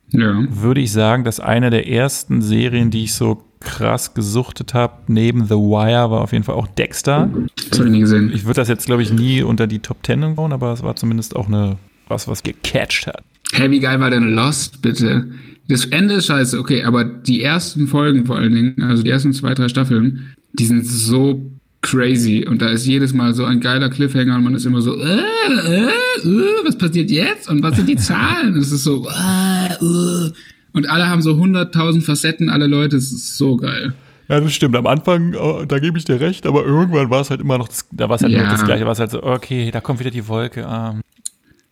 Ja. würde ich sagen, dass eine der ersten Serien, die ich so krass gesuchtet habe, neben The Wire, war auf jeden Fall auch Dexter. Das habe ich nie gesehen. Ich würde das jetzt, glaube ich, nie unter die Top Ten bauen, aber es war zumindest auch eine was, was gecatcht hat. Hey, wie geil war denn Lost, bitte? Das Ende ist scheiße, okay, aber die ersten Folgen vor allen Dingen, also die ersten zwei, drei Staffeln, die sind so crazy und da ist jedes Mal so ein geiler Cliffhanger und man ist immer so, äh, äh, äh, was passiert jetzt und was sind die Zahlen? Es ist so, äh, äh. und alle haben so 100.000 Facetten, alle Leute, es ist so geil. Ja, das stimmt. Am Anfang, äh, da gebe ich dir recht, aber irgendwann war es halt immer noch, das, da war es halt Ja. das Gleiche. War es halt so, okay, da kommt wieder die Wolke. Ah.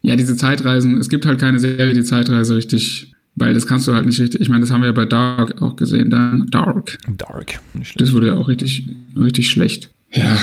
Ja, diese Zeitreisen, es gibt halt keine Serie, die Zeitreise richtig, weil das kannst du halt nicht richtig, ich meine, das haben wir ja bei Dark auch gesehen, dann Dark. Dark. Das wurde ja auch richtig, richtig schlecht. Ja.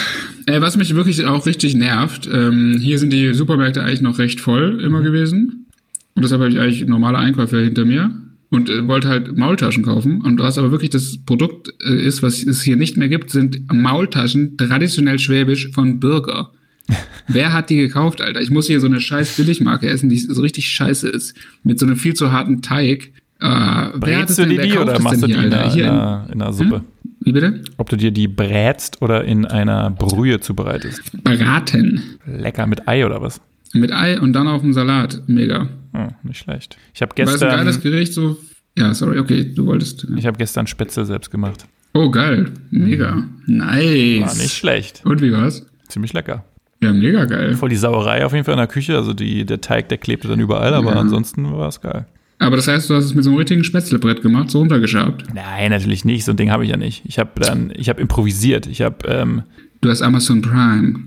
Äh, was mich wirklich auch richtig nervt, ähm, hier sind die Supermärkte eigentlich noch recht voll immer gewesen. Und deshalb habe ich eigentlich normale Einkäufe hinter mir und äh, wollte halt Maultaschen kaufen. Und was aber wirklich das Produkt äh, ist, was es hier nicht mehr gibt, sind Maultaschen, traditionell schwäbisch von Bürger. Wer hat die gekauft, Alter? Ich muss hier so eine scheiß Billigmarke essen, die so richtig scheiße ist. Mit so einem viel zu harten Teig. Äh, wer hat Brätst es du denn, dir die oder machst du die in Alter? einer, Hier in einer, in einer Suppe? Wie bitte? Ob du dir die brätst oder in einer Brühe zubereitest? Braten. Lecker mit Ei oder was? Mit Ei und dann auf dem Salat. Mega. Hm, nicht schlecht. Ich habe Weil es ein geiles gestern, Gericht, so. Ja, sorry, okay, du wolltest. ich habe gestern Spätzle selbst gemacht. Oh, geil. Mega. Nice. War nicht schlecht. Und wie war's? Ziemlich lecker. Ja, mega geil. Voll die Sauerei auf jeden Fall in der Küche. Also die, der Teig, der klebte dann überall, aber Ja. ansonsten war es geil. Aber das heißt, du hast es mit so einem richtigen Spätzlebrett gemacht, so runtergeschabt. Nein, natürlich nicht. So ein Ding habe ich ja nicht. Ich habe dann, ich habe improvisiert. Ich habe, ähm, Du hast Amazon Prime.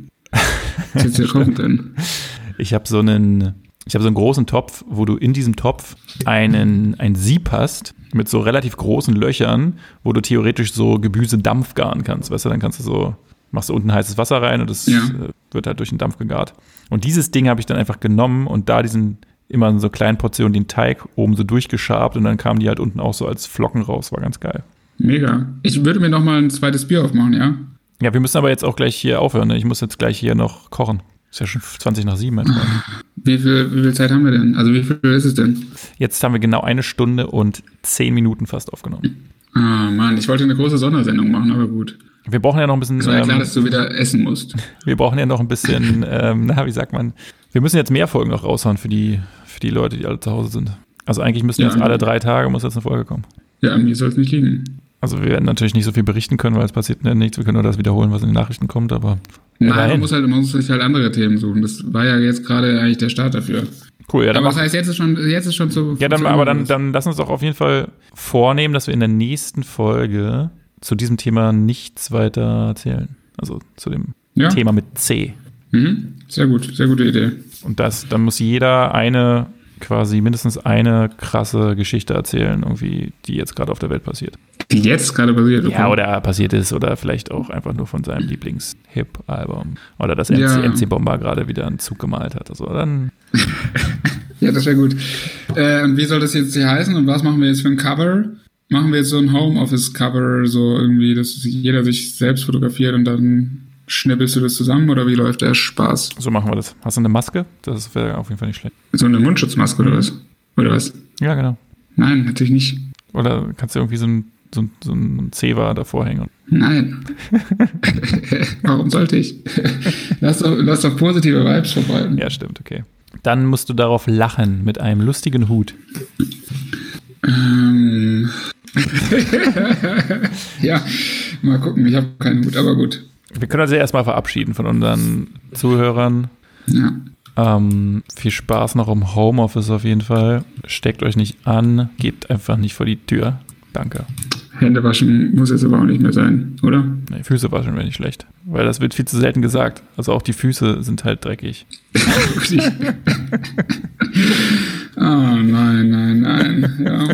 Was ist hier Kuchen drin? ich habe so einen, ich habe so einen großen Topf, wo du in diesem Topf einen, ein Sieb hast mit so relativ großen Löchern, wo du theoretisch so Gemüse Dampf garen kannst. Weißt du, dann kannst du so, machst du unten heißes Wasser rein und das Ja. äh, wird halt durch den Dampf gegart. Und dieses Ding habe ich dann einfach genommen und da diesen immer in so kleinen Portionen den Teig oben so durchgeschabt und dann kamen die halt unten auch so als Flocken raus. War ganz geil. Mega. Ich würde mir noch mal ein zweites Bier aufmachen, ja? Ja, wir müssen aber jetzt auch gleich hier aufhören. Ne? Ich muss jetzt gleich hier noch kochen. Ist ja schon 20 nach 7. Mein Freund. Wie viel, wie viel Zeit haben wir denn? Also wie viel ist es denn? Jetzt haben wir genau eine Stunde und 10 Minuten fast aufgenommen. Ah, Mann, ich wollte eine große Sondersendung machen, aber gut. Wir brauchen ja noch ein bisschen, Es war ja klar, ähm, dass du wieder essen musst. wir brauchen ja noch ein bisschen, ähm, na, wie sagt man, wir müssen jetzt mehr Folgen noch raushauen für die, für die Leute, die alle zu Hause sind. Also eigentlich müssen Ja. jetzt alle drei Tage muss jetzt eine Folge kommen. Ja, an mir soll es nicht liegen. Also wir werden natürlich nicht so viel berichten können, weil es passiert ja nichts. Wir können nur das wiederholen, was in den Nachrichten kommt, aber Nein, man muss, halt, man muss sich halt andere Themen suchen. Das war ja jetzt gerade eigentlich der Start dafür. cool. Ja, dann Aber das mach, heißt, jetzt ist schon, jetzt ist schon so. ja dann, aber dann, dann lass uns doch auf jeden Fall vornehmen, dass wir in der nächsten Folge zu diesem Thema nichts weiter erzählen. Also zu dem ja. Thema mit C. Mhm. Sehr gut, sehr gute Idee. Und das, dann muss jeder eine, quasi mindestens eine krasse Geschichte erzählen, irgendwie, die jetzt gerade auf der Welt passiert. Die jetzt gerade passiert. okay. Ja, oder passiert ist, oder vielleicht auch einfach nur von seinem Lieblings-Hip-Album. Oder dass MC, Ja. MC Bomber gerade wieder einen Zug gemalt hat. Also dann, Ja, das wäre gut. Äh, und wie soll das jetzt hier heißen und was machen wir jetzt für ein Cover? Machen wir jetzt so ein Homeoffice-Cover, so irgendwie, dass jeder sich selbst fotografiert und dann schnippelst du das zusammen oder wie läuft der Spaß? so machen wir das. Hast du eine Maske? Das wäre auf jeden Fall nicht schlecht. So eine Mundschutzmaske oder was? Oder was? Ja, genau. Nein, natürlich nicht. Oder kannst du irgendwie so ein, so ein, so ein Zewa davor hängen? Nein. Warum sollte ich? lass, doch, lass doch positive Vibes verbreiten. Ja, stimmt, okay. Dann musst du darauf lachen mit einem lustigen Hut. Ähm. ja, mal gucken. Ich habe keinen Hut, aber gut. Wir können uns ja erstmal verabschieden von unseren Zuhörern. Ja. Ähm, viel Spaß noch im Homeoffice auf jeden Fall. Steckt euch nicht an, geht einfach nicht vor die Tür. Danke. Hände waschen muss jetzt aber auch nicht mehr sein, oder? Nee, Füße waschen wäre nicht schlecht. Weil das wird viel zu selten gesagt. Also auch die Füße sind halt dreckig. oh nein, nein, nein. Ja.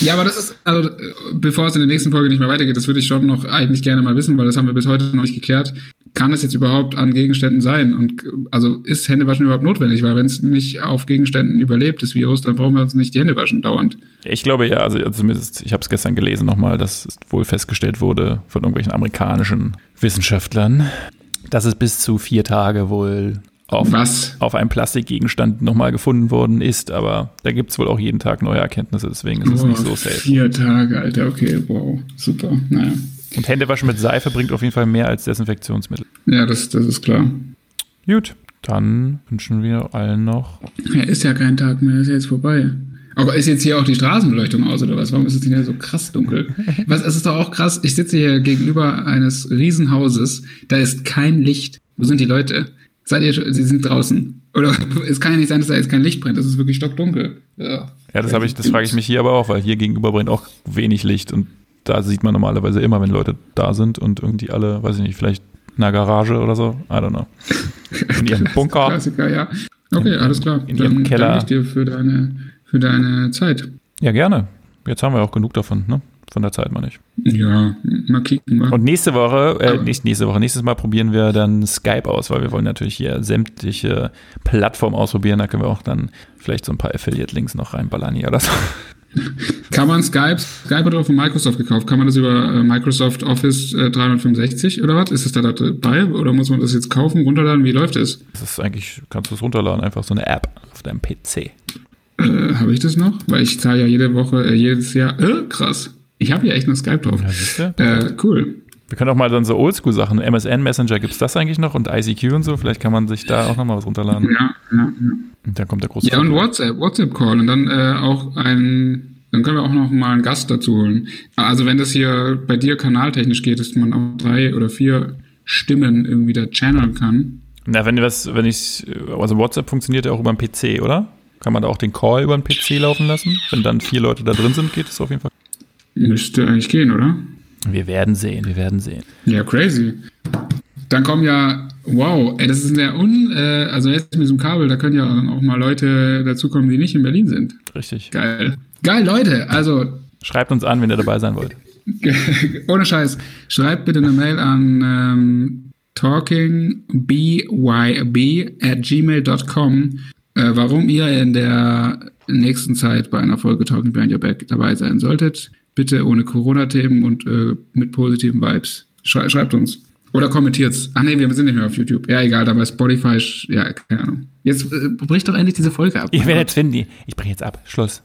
Ja, aber das ist, also bevor es in der nächsten Folge nicht mehr weitergeht, das würde ich schon noch eigentlich gerne mal wissen, weil das haben wir bis heute noch nicht geklärt. Kann es jetzt überhaupt an Gegenständen sein? Und also ist Händewaschen überhaupt notwendig? Weil wenn es nicht auf Gegenständen überlebt, das Virus, dann brauchen wir uns nicht die Hände waschen dauernd. Ich glaube ja, also zumindest, ich habe es gestern gelesen nochmal, dass es wohl festgestellt wurde von irgendwelchen amerikanischen Wissenschaftlern, dass es bis zu vier Tage wohl auf, Was? auf einem Plastikgegenstand nochmal gefunden worden ist. Aber da gibt es wohl auch jeden Tag neue Erkenntnisse, deswegen ist es Boah, nicht so safe. Vier Tage, Alter, okay, wow, super. Naja. Und Händewaschen mit Seife bringt auf jeden Fall mehr als Desinfektionsmittel. Ja, das, das ist klar. Gut, dann wünschen wir allen noch. Ja, ist ja kein Tag mehr, ist ja jetzt vorbei. Aber ist jetzt hier auch die Straßenbeleuchtung aus oder was? Warum ist es denn hier so krass dunkel? Was, es ist doch auch krass, ich sitze hier gegenüber eines Riesenhauses, da ist kein Licht. Wo sind die Leute? Seid ihr schon, sie sind draußen. Oder es kann ja nicht sein, dass da jetzt kein Licht brennt, das ist wirklich stockdunkel. Ja, Ja, das habe ich, das frage ich mich hier aber auch, weil hier gegenüber brennt auch wenig Licht und da sieht man normalerweise immer, wenn Leute da sind und irgendwie alle, weiß ich nicht, vielleicht in einer Garage oder so. I don't know. In ihrem Bunker. Klassiker, ja. Okay, alles klar. in ihrem Keller. danke ich dir für deine, für deine Zeit. Ja, gerne. Jetzt haben wir auch genug davon, ne? Von der Zeit meine ich. Ja, mal kicken. Mal. Und nächste Woche, äh, nicht nächste Woche, nächstes Mal probieren wir dann Skype aus, weil wir wollen natürlich hier sämtliche Plattformen ausprobieren. Da können wir auch dann vielleicht so ein paar Affiliate-Links noch reinballern hier oder so. Kann man Skype, Skype hat auch von Microsoft gekauft, kann man das über äh, Microsoft Office äh, 365 oder was? Ist es da dabei oder muss man das jetzt kaufen, runterladen? Wie läuft es? Das ist eigentlich, kannst du es runterladen, einfach so eine App auf deinem PC. Äh, habe ich das noch? Weil ich zahle ja jede Woche, äh, jedes Jahr. Äh, krass. Ich habe ja echt noch Skype drauf. Ja? Äh, cool. Wir können auch mal dann so Oldschool-Sachen, MSN Messenger, gibt es das eigentlich noch und ICQ und so? Vielleicht kann man sich da auch nochmal was runterladen. Ja, ja, ja. Und dann kommt der große. Ja, und WhatsApp, WhatsApp-Call und dann äh, auch ein, dann können wir auch noch mal einen Gast dazu holen. Also wenn das hier bei dir kanaltechnisch geht, dass man auch drei oder vier Stimmen irgendwie da channeln kann. Na, wenn was, wenn ich, also WhatsApp funktioniert ja auch über den PC, oder? Kann man da auch den Call über den PC laufen lassen? Wenn dann vier Leute da drin sind, geht es auf jeden Fall. Müsste eigentlich gehen, oder? Wir werden sehen, wir werden sehen. Ja, crazy. Dann kommen ja, wow, ey, das ist ein sehr un, äh, also jetzt mit diesem Kabel, da können ja auch mal Leute dazukommen, die nicht in Berlin sind. Richtig. Geil. Geil, Leute, also. Schreibt uns an, wenn ihr dabei sein wollt. Ohne Scheiß. Schreibt bitte eine Mail an ähm, talkingbyb at gmail.com, äh, warum ihr in der nächsten Zeit bei einer Folge Talking Behind Your Back dabei sein solltet. Bitte ohne Corona-Themen und äh, mit positiven Vibes. Schrei schreibt uns. Oder kommentiert's. Ach nee, wir sind nicht mehr auf YouTube. Ja, egal, aber Spotify, ja, keine Ahnung. Jetzt äh, bricht doch endlich diese Folge ab. Ich werde jetzt finden. Ich bringe jetzt ab. Schluss.